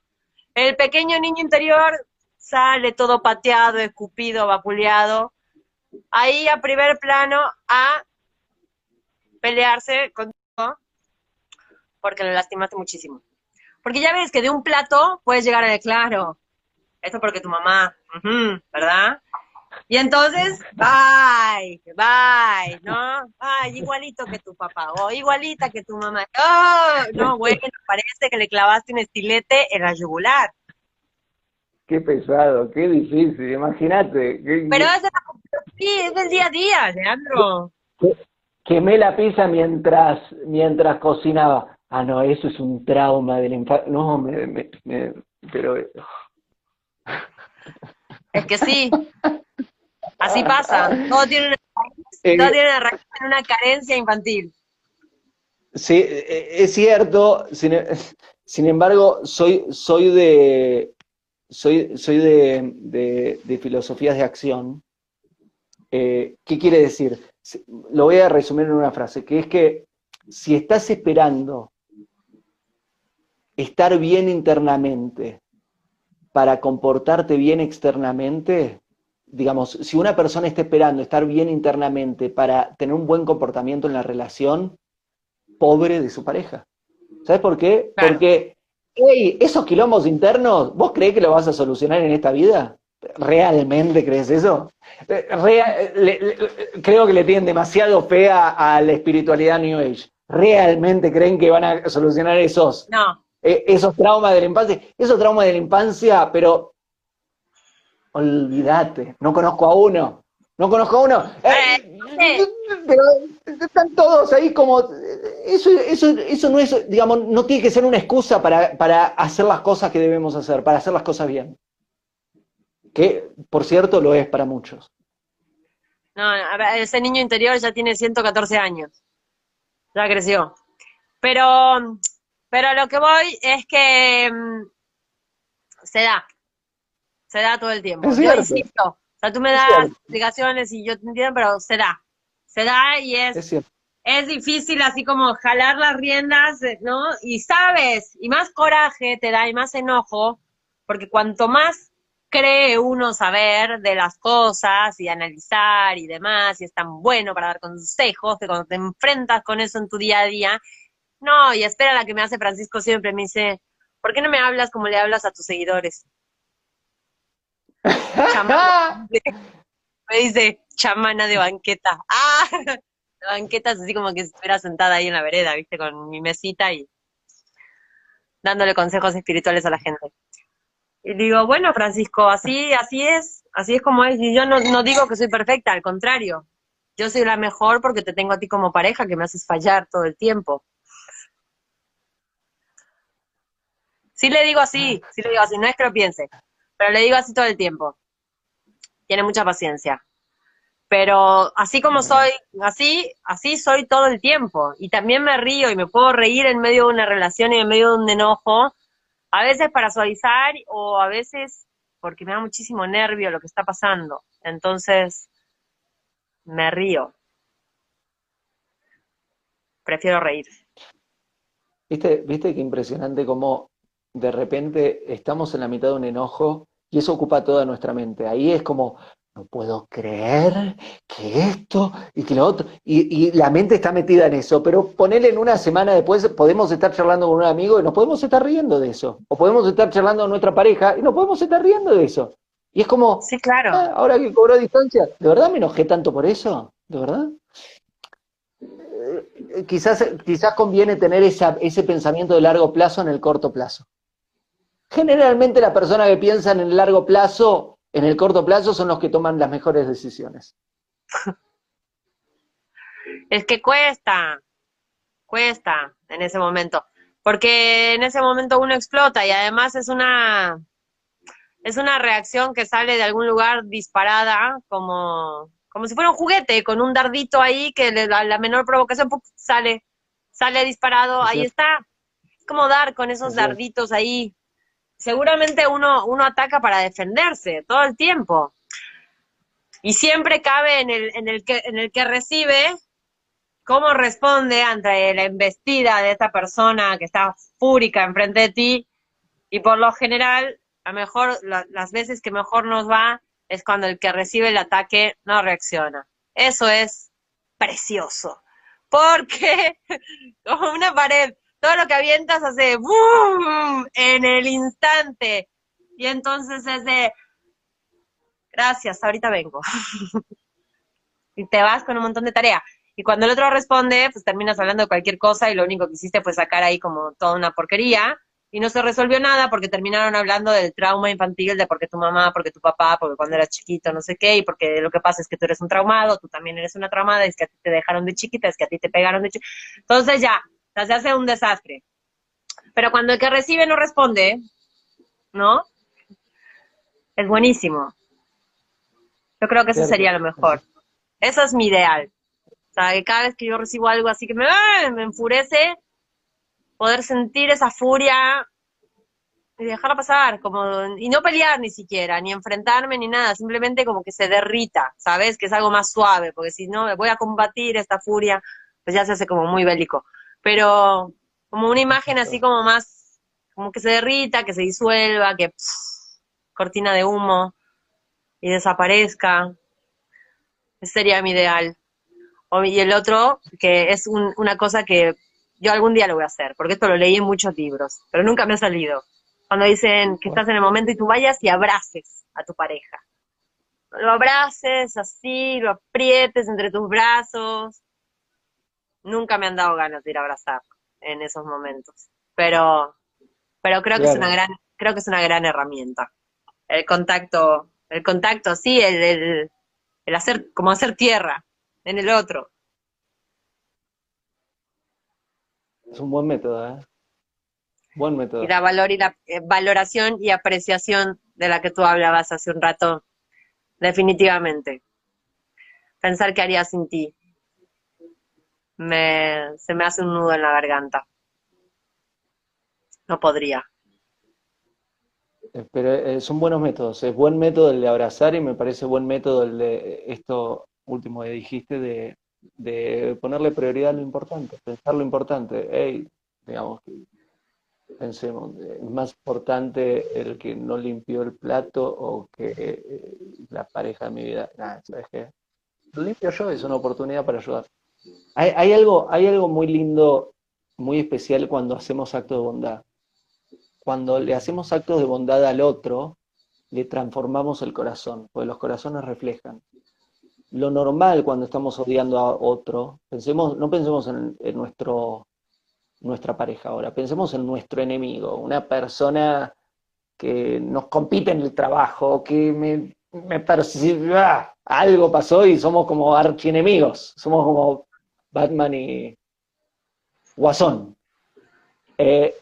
el pequeño niño interior sale todo pateado, escupido, vapuleado, ahí a primer plano a pelearse contigo porque lo lastimaste muchísimo. Porque ya ves que de un plato puedes llegar a declarar, claro, esto porque tu mamá, ¿verdad? Y entonces, bye, bye, ¿no? *laughs* Ay, igualito que tu papá, o igualita que tu mamá. Oh, no, *laughs* bueno, parece que le clavaste un estilete en la yugular. Qué pesado, qué difícil, imagínate. Pero es, sí, es del día a día, Leandro. Quemé la pizza mientras, mientras cocinaba. Ah, no, eso es un trauma del infarto. No, me, me, pero... Es que sí, *laughs* así pasa. Todo tiene una, eh, todo tiene una, una carencia infantil. Sí, e, es cierto. Sin, sin embargo, soy, soy de, soy, soy de, de, filosofías de acción. Eh, ¿Qué quiere decir? Lo voy a resumir en una frase, que es que si estás esperando estar bien internamente para comportarte bien externamente, digamos, si una persona está esperando estar bien internamente para tener un buen comportamiento en la relación, pobre de su pareja. ¿Sabes por qué? Porque hey, esos quilombos internos, ¿vos crees que lo vas a solucionar en esta vida? ¿Realmente crees eso? creo que le tienen demasiado fe a, la espiritualidad New Age. ¿Realmente creen que van a solucionar esos, eh, esos traumas de la infancia? Esos traumas de la infancia, pero olvídate, no conozco a uno. No conozco a uno. Eh, eh, pero están todos ahí como eso, eso, eso no es, digamos, no tiene que ser una excusa para, para hacer las cosas que debemos hacer, para hacer las cosas bien. Que, por cierto, lo es para muchos. No, ese niño interior ya tiene 114 años. Ya creció. Pero, pero lo que voy es que mm, se da. Se da todo el tiempo. yo insisto. O sea, tú me das explicaciones y yo te entiendo, pero se da. Se da y es, es es difícil así como jalar las riendas, ¿no? Y sabes, y más coraje te da y más enojo, porque cuanto más cree uno saber de las cosas y analizar y demás, y es tan bueno para dar consejos, que cuando te enfrentas con eso en tu día a día, no, y espera la que me hace Francisco siempre, me dice, ¿por qué no me hablas como le hablas a tus seguidores? Me *laughs* dice, chamana de banqueta. ¡Ah! *laughs* banquetas así como que estuviera sentada ahí en la vereda, viste, con mi mesita y dándole consejos espirituales a la gente. Y digo, bueno, Francisco, así, así es, así es como es. Y yo no, no digo que soy perfecta, al contrario. Yo soy la mejor porque te tengo a ti como pareja que me haces fallar todo el tiempo. Sí le digo así, sí le digo así, no es que lo piense, pero le digo así todo el tiempo. Tiene mucha paciencia pero así como soy, así, así soy todo el tiempo. Y también me río y me puedo reír en medio de una relación y en medio de un enojo, a veces para suavizar o a veces porque me da muchísimo nervio lo que está pasando. Entonces, me río. Prefiero reír. ¿Viste, ¿Viste qué impresionante cómo de repente estamos en la mitad de un enojo y eso ocupa toda nuestra mente? Ahí es como, no puedo creer que esto y que lo otro, y, la mente está metida en eso, pero ponerle en una semana después podemos estar charlando con un amigo y nos podemos estar riendo de eso, o podemos estar charlando con nuestra pareja y nos podemos estar riendo de eso. Y es como, sí, claro. Ah, ahora que cobró distancia, ¿de verdad me enojé tanto por eso? ¿De verdad? Eh, quizás, quizás conviene tener esa, ese pensamiento de largo plazo en el corto plazo. Generalmente la persona que piensa en el largo plazo en el corto plazo son los que toman las mejores decisiones. *laughs* Es que cuesta, cuesta en ese momento, porque en ese momento uno explota y además es una es una reacción que sale de algún lugar disparada, como, como si fuera un juguete, con un dardito ahí que le da la menor provocación sale, sale disparado, ahí está. Es como dar con esos darditos ahí. Seguramente uno, uno ataca para defenderse todo el tiempo. Y siempre cabe en el, en el, que, en el que recibe cómo responde ante la embestida de esta persona que está fúrica enfrente de ti. Y por lo general, a mejor las veces que mejor nos va es cuando el que recibe el ataque no reacciona. Eso es precioso. Porque *laughs* como una pared, todo lo que avientas hace ¡boom! en el instante. Y entonces es de, gracias, ahorita vengo. *laughs* y te vas con un montón de tarea. Y cuando el otro responde, pues terminas hablando de cualquier cosa y lo único que hiciste fue sacar ahí como toda una porquería y no se resolvió nada porque terminaron hablando del trauma infantil, de por qué tu mamá, porque tu papá, porque cuando eras chiquito, no sé qué, y porque lo que pasa es que tú eres un traumado, tú también eres una traumada, es que a ti te dejaron de chiquita, es que a ti te pegaron de chiquita. Entonces ya, se hace un desastre. Pero cuando el que recibe no responde, ¿no? Es buenísimo. Yo creo que eso sería lo mejor. Eso es mi ideal. O sea, que cada vez que yo recibo algo así que me, me enfurece, poder sentir esa furia y dejarla pasar, como, y no pelear ni siquiera, ni enfrentarme ni nada, simplemente como que se derrita, ¿sabes? Que es algo más suave, porque si no voy a combatir esta furia, pues ya se hace como muy bélico. Pero como una imagen así como más, como que se derrita, que se disuelva, que cortina de humo y desaparezca. Ese sería mi ideal. y el otro, que es una cosa que yo algún día lo voy a hacer, porque esto lo leí en muchos libros, pero nunca me ha salido. Cuando dicen que estás en el momento y tú vayas y abraces a tu pareja. Lo abraces así, lo aprietes entre tus brazos. Nunca me han dado ganas de ir a abrazar en esos momentos, pero, pero creo que es una gran, creo que es una gran herramienta. El contacto, el contacto, sí, el, el, el hacer, como hacer tierra en el otro. Es un buen método, ¿eh? Buen método. Y la valor y la eh, valoración y apreciación de la que tú hablabas hace un rato, definitivamente. Pensar que haría sin ti. Me, se me hace un nudo en la garganta. No podría. Eh, pero eh, son buenos métodos. Es buen método el de abrazar y me parece buen método el de esto último que dijiste de de ponerle prioridad a lo importante, pensar lo importante. Hey, digamos, pensemos, es más importante el que no limpió el plato o que eh, la pareja de mi vida. ¿sabes qué? Lo limpio yo, es una oportunidad para ayudar. Hay, algo, hay algo muy lindo, muy especial cuando hacemos actos de bondad. Cuando le hacemos actos de bondad al otro, le transformamos el corazón, porque los corazones reflejan lo normal cuando estamos odiando a otro, pensemos, no pensemos en, nuestro, nuestra pareja ahora, pensemos en nuestro enemigo, una persona que nos compite en el trabajo, que me, me percibe, ah, algo pasó y somos como archienemigos, somos como Batman y Guasón. Eh,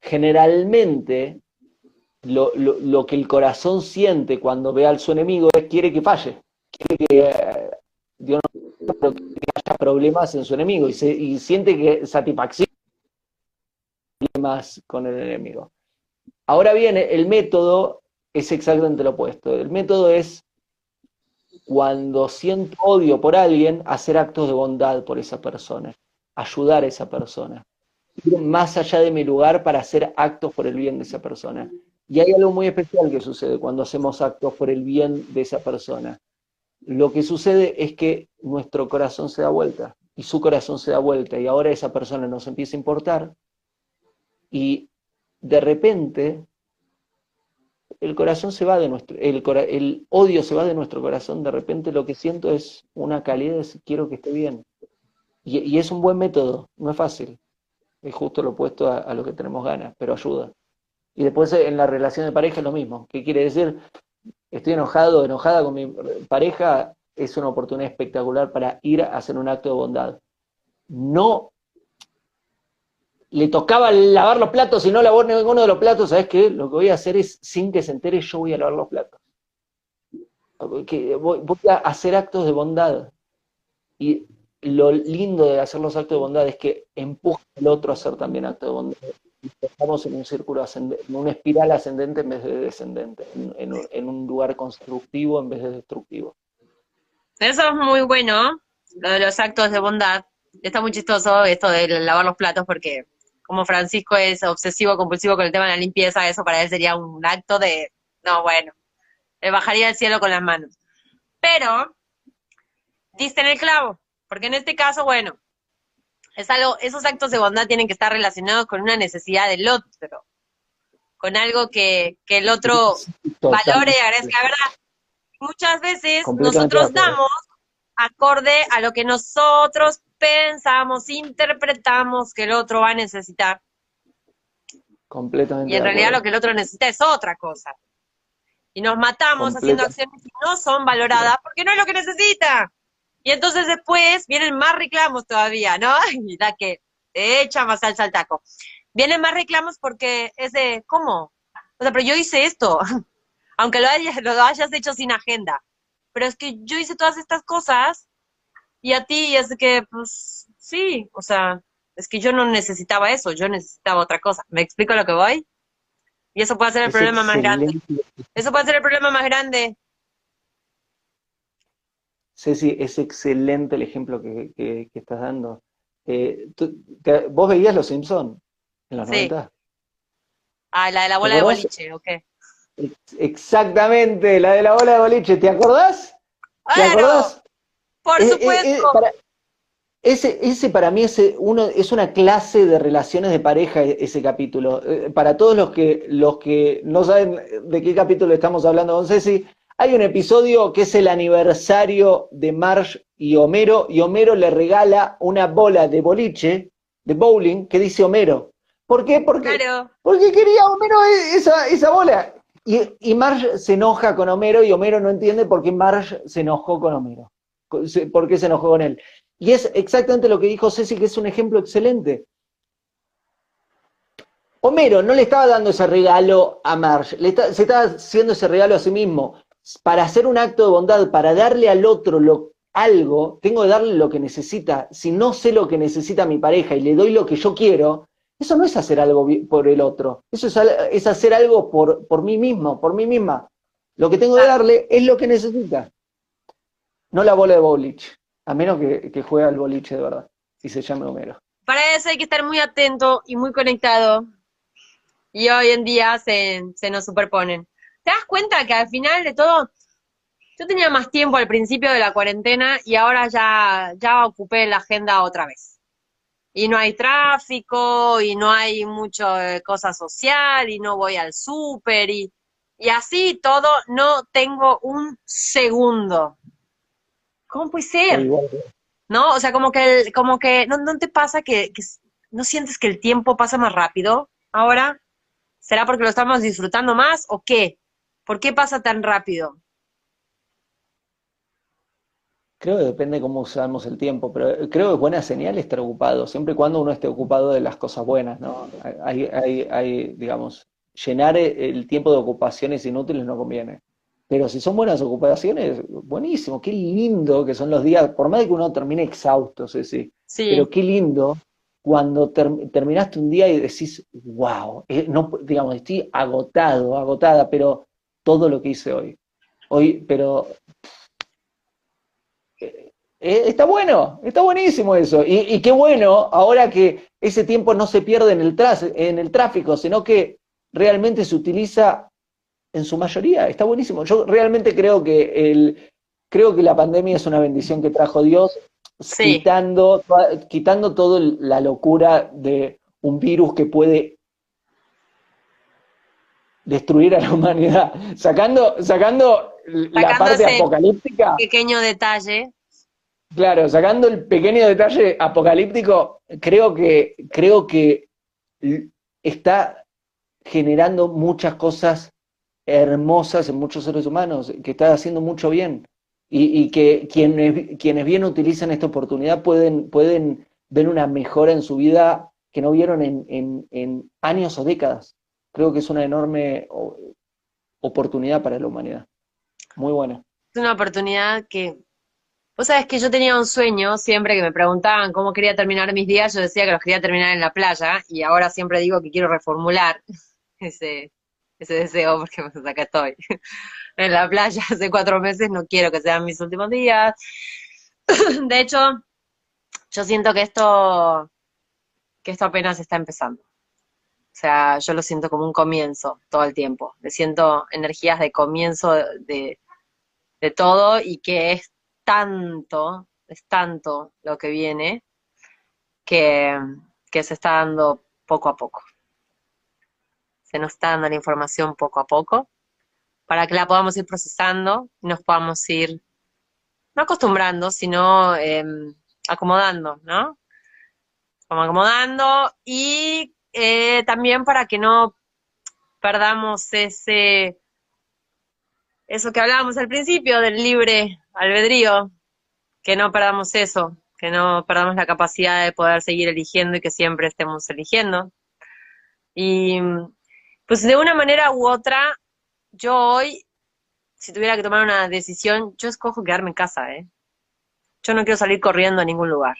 generalmente lo, lo, que el corazón siente cuando ve a su enemigo es quiere que falle quiere que eh, Dios no que haya problemas en su enemigo y, y siente que satisfacción problemas con el enemigo. Ahora bien, el método es exactamente lo opuesto. El método es cuando siento odio por alguien, hacer actos de bondad por esa persona, ayudar a esa persona, ir más allá de mi lugar para hacer actos por el bien de esa persona. Y hay algo muy especial que sucede cuando hacemos actos por el bien de esa persona lo que sucede es que nuestro corazón se da vuelta y su corazón se da vuelta y ahora esa persona nos empieza a importar y de repente el corazón se va de nuestro, el, el odio se va de nuestro corazón, de repente lo que siento es una calidez, quiero que esté bien. Y, es un buen método, no es fácil, es justo lo opuesto a, a lo que tenemos ganas, pero ayuda. Y después en la relación de pareja es lo mismo. ¿Qué quiere decir? estoy enojado, enojada con mi pareja, es una oportunidad espectacular para ir a hacer un acto de bondad. No le tocaba lavar los platos y no lavó ninguno de los platos, ¿sabes qué? Lo que voy a hacer es, sin que se entere, yo voy a lavar los platos. voy, a hacer actos de bondad. Y lo lindo de hacer los actos de bondad es que empuja al otro a hacer también actos de bondad. Estamos en un círculo ascendente, en una espiral ascendente en vez de descendente, en, un lugar constructivo en vez de destructivo. Eso es muy bueno, lo de los actos de bondad. Está muy chistoso esto de lavar los platos porque como Francisco es obsesivo compulsivo con el tema de la limpieza, eso para él sería un acto de, no, bueno, le bajaría el cielo con las manos. Pero, diste en el clavo, porque en este caso, bueno, es algo, esos actos de bondad tienen que estar relacionados con una necesidad del otro, con algo que, que el otro valore y agradezca, ¿verdad? Muchas veces nosotros damos acorde a lo que nosotros pensamos, interpretamos que el otro va a necesitar. Completamente. Y en realidad lo que el otro necesita es otra cosa. Y nos matamos haciendo acciones que no son valoradas porque no es lo que necesita. Y entonces después vienen más reclamos todavía, ¿no? *laughs* Y la que echa más salsa al taco. Vienen más reclamos porque es de, ¿cómo? O sea, pero yo hice esto, *laughs* aunque lo hayas, lo hayas hecho sin agenda. Pero es que yo hice todas estas cosas y a ti es que, pues, sí, o sea, es que yo no necesitaba eso, yo necesitaba otra cosa. ¿Me explico lo que voy? Y eso puede ser el problema más grande. Eso puede ser el problema más grande. Ceci, es excelente el ejemplo que, estás dando. Eh, ¿Vos veías Los Simpson en los sí. Ah, la de la bola de boliche, ok. Exactamente, la de la bola de boliche, ¿te acordás? ¿Te acordás? Por eh, eh, supuesto. Ese, ese para mí es, uno, es una clase de relaciones de pareja e, ese capítulo. Eh, para todos los que, los que no saben de qué capítulo estamos hablando con Ceci, hay un episodio que es el aniversario de Marge y Homero, y Homero le regala una bola de boliche, de bowling, que dice Homero. ¿Por qué? Porque, porque quería Homero e, esa, esa bola. Y, y Marge se enoja con Homero y Homero no entiende por qué Marge se enojó con Homero. ¿Por qué se enojó con él? Y es exactamente lo que dijo Ceci, que es un ejemplo excelente. Homero no le estaba dando ese regalo a Marge, le se estaba haciendo ese regalo a sí mismo. Para hacer un acto de bondad, para darle al otro lo, algo, tengo que darle lo que necesita. Si no sé lo que necesita mi pareja y le doy lo que yo quiero, eso no es hacer algo por el otro, eso es, hacer algo por, por mí mismo, por mí misma. Lo que tengo que darle es lo que necesita, no la bola de boliche. A menos que, juegue al boliche de verdad, y se llame Homero. Para eso hay que estar muy atento y muy conectado. Y hoy en día se, se nos superponen. ¿Te das cuenta que al final de todo, yo tenía más tiempo al principio de la cuarentena y ahora ya, ya ocupé la agenda otra vez? Y no hay tráfico, y no hay mucho cosa social, y no voy al súper, y, y así todo, no tengo un segundo ¿Cómo puede ser? ¿No? O sea, como que, como que ¿no, te pasa que, no sientes que el tiempo pasa más rápido ahora? ¿Será porque lo estamos disfrutando más o qué? ¿Por qué pasa tan rápido? Creo que depende cómo usamos el tiempo, pero creo que es buena señal estar ocupado, siempre y cuando uno esté ocupado de las cosas buenas, ¿no? Hay, hay, hay digamos, llenar el tiempo de ocupaciones inútiles no conviene. Pero si son buenas ocupaciones, buenísimo, qué lindo que son los días, por más de que uno termine exhausto, sí, sí. pero qué lindo cuando terminaste un día y decís, wow, eh, no, digamos, estoy agotado, agotada, pero todo lo que hice hoy. Hoy, pero eh, eh, está bueno, está buenísimo eso. Y, qué bueno ahora que ese tiempo no se pierde en el, en el tráfico, sino que realmente se utiliza en su mayoría, está buenísimo. Yo realmente creo que el, creo que la pandemia es una bendición que trajo Dios, quitando, quitando toda la locura de un virus que puede destruir a la humanidad, sacando, sacando la parte apocalíptica. Pequeño detalle. Claro, sacando el pequeño detalle apocalíptico, creo que, creo que está generando muchas cosas hermosas en muchos seres humanos, que está haciendo mucho bien. Y, que quienes, quienes bien utilizan esta oportunidad pueden, pueden ver una mejora en su vida que no vieron en, en, años o décadas. Creo que es una enorme oportunidad para la humanidad. Muy buena. es una oportunidad que, vos sabés que yo tenía un sueño, siempre que me preguntaban cómo quería terminar mis días, yo decía que los quería terminar en la playa, y ahora siempre digo que quiero reformular *laughs* ese, ese deseo, porque pues acá estoy, *laughs* en la playa hace cuatro meses, no quiero que sean mis últimos días. *coughs* De hecho, yo siento que esto, que esto apenas está empezando. O sea, yo lo siento como un comienzo todo el tiempo. Me siento energías de comienzo de, de todo y que es tanto, es tanto lo que viene que, que se está dando poco a poco. Se nos está dando la información poco a poco para que la podamos ir procesando y nos podamos ir, no acostumbrando, sino em, acomodando, ¿no? Como acomodando y eh, también para que no perdamos ese, eso que hablábamos al principio del libre albedrío, que no perdamos eso, que no perdamos la capacidad de poder seguir eligiendo y que siempre estemos eligiendo. Y pues de una manera u otra, yo hoy, si tuviera que tomar una decisión, yo escojo quedarme en casa, ¿eh? Yo no quiero salir corriendo a ningún lugar.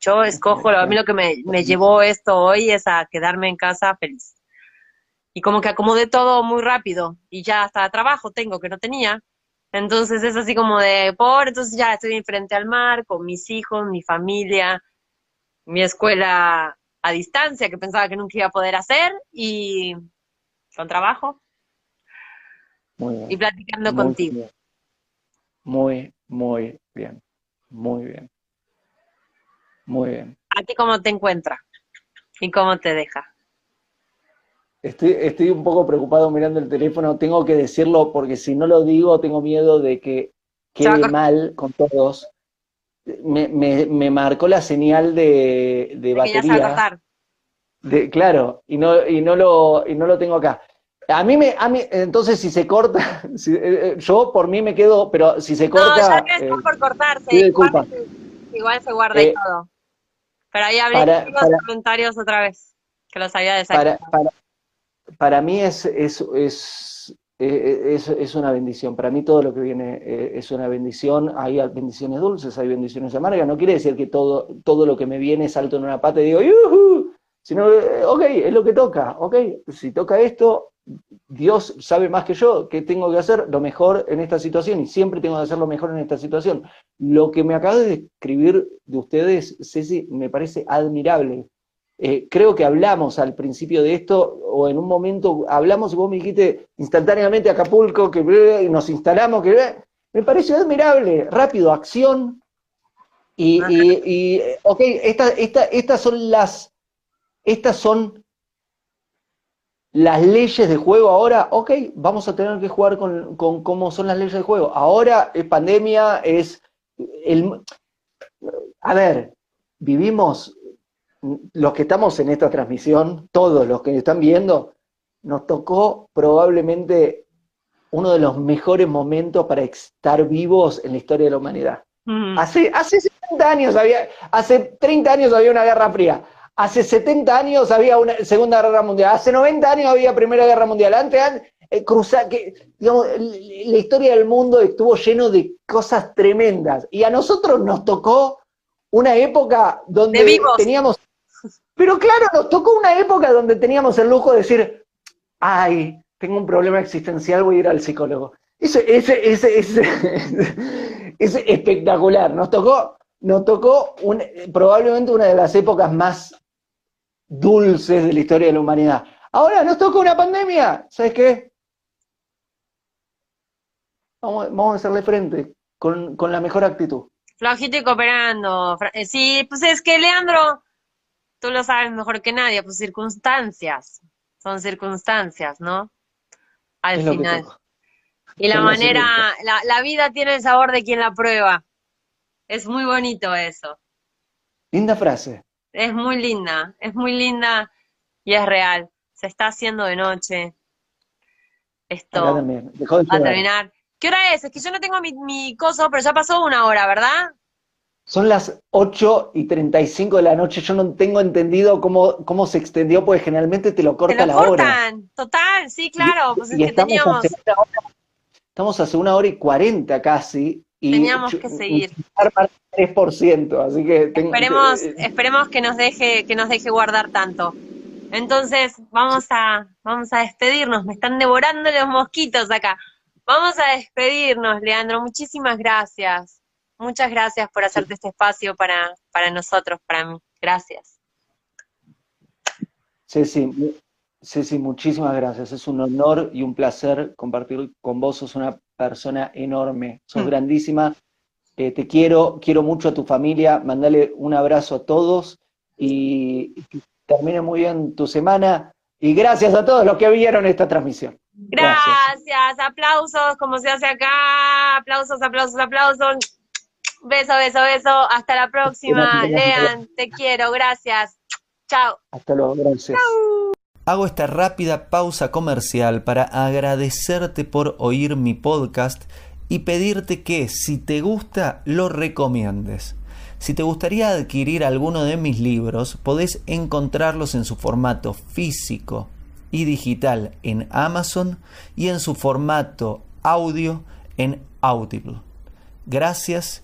Yo escojo, a mí lo que me, me llevó esto hoy es a quedarme en casa feliz. Y como que acomodé todo muy rápido y ya hasta trabajo tengo que no tenía. Entonces es así como de, por, entonces ya estoy frente al mar con mis hijos, mi familia, mi escuela a distancia que pensaba que nunca iba a poder hacer y con trabajo. Y platicando contigo. Muy, muy bien. Muy bien. Muy bien. ¿A ti cómo te encuentra? ¿Y cómo te deja? Estoy, estoy un poco preocupado mirando el teléfono, tengo que decirlo porque si no lo digo tengo miedo de que quede mal con todos. Me, me, marcó la señal de, de, batería. De, claro, y no, y no lo, y no lo tengo acá. A mí me, a mí, entonces si se corta, *laughs* eh, eh, yo por mí me quedo, pero si se corta. No, ya que está por cortarse. Igual, igual, se guarda y eh, todo. Pero ahí hablé los comentarios otra vez, que los había desactivado. Para, para, mí es, es, es, es, es, una bendición. Para mí todo lo que viene eh, es una bendición. Hay bendiciones dulces, hay bendiciones amargas. No quiere decir que todo, todo lo que me viene salto en una pata y digo, ¡yuhu! Sino, eh, ok, es lo que toca. Ok, si toca esto, Dios sabe más que yo que tengo que hacer lo mejor en esta situación y siempre tengo que hacer lo mejor en esta situación. Lo que me acaba de escribir de ustedes, Ceci, me parece admirable. Eh, creo que hablamos al principio de esto, o en un momento hablamos y vos me dijiste instantáneamente Acapulco, que y nos instalamos, que me pareció admirable, rápido, acción. Y, y, ok, estas son las, estas son las leyes de juego ahora, ok, vamos a tener que jugar con, cómo son las leyes de juego. Ahora es pandemia, es el... A ver, vivimos, los que estamos en esta transmisión, todos los que están viendo, nos tocó probablemente uno de los mejores momentos para estar vivos en la historia de la humanidad. Mm. Hace, hace 70 años había, hace 30 años había una guerra fría. Hace 70 años había una Segunda Guerra Mundial, hace 90 años había Primera Guerra Mundial, antes, eh, que, digamos, la historia del mundo estuvo lleno de cosas tremendas. Y a nosotros nos tocó una época donde teníamos... Pero claro, nos tocó una época donde teníamos el lujo de decir, ay, tengo un problema existencial, voy a ir al psicólogo. Eso es *laughs* espectacular. Nos tocó, nos tocó probablemente una de las épocas más dulces de la historia de la humanidad. Ahora nos toca una pandemia, ¿sabes qué? Vamos, a hacerle frente con, la mejor actitud. Flojito y cooperando. Eh, sí, pues es que Leandro, tú lo sabes mejor que nadie, pues circunstancias, son circunstancias, ¿no? Al final. Y la manera, la, la vida tiene el sabor de quien la prueba. Es muy bonito eso. Linda frase es muy linda, es muy linda y es real. Se está haciendo de noche. Esto va a terminar. ¿Qué hora es? Es que yo no tengo mi, mi coso, pero ya pasó una hora, ¿verdad? Son las 8 y 35 de la noche. Yo no tengo entendido cómo, cómo se extendió, porque generalmente te lo corta te lo la cortan. Total, sí, claro. pues es que teníamos. estamos hace una hora y cuarenta casi. Y Teníamos que seguir. 3%, así que esperemos, esperemos que nos deje, que nos deje guardar tanto. Entonces, vamos a, vamos a despedirnos. Me están devorando los mosquitos acá. Vamos a despedirnos, Leandro. Muchísimas gracias. Muchas gracias por hacerte este espacio para, para nosotros, para mí. Gracias. Sí, sí, sí, muchísimas gracias. Es un honor y un placer compartir con vos. Sos una persona enorme, sos mm. grandísima. Eh, te quiero, quiero mucho a tu familia. Mandale un abrazo a todos y que termine muy bien tu semana. Y gracias a todos los que vieron esta transmisión. Gracias, aplausos como se hace acá, aplausos, aplausos, aplausos. Beso, beso, beso. Hasta la próxima. Lean, te quiero, gracias. Chao. Hasta luego, gracias. Hago esta rápida pausa comercial para agradecerte por oír mi podcast y pedirte que si te gusta lo recomiendes. Si te gustaría adquirir alguno de mis libros, podés encontrarlos en su formato físico y digital en Amazon y en su formato audio en Audible. Gracias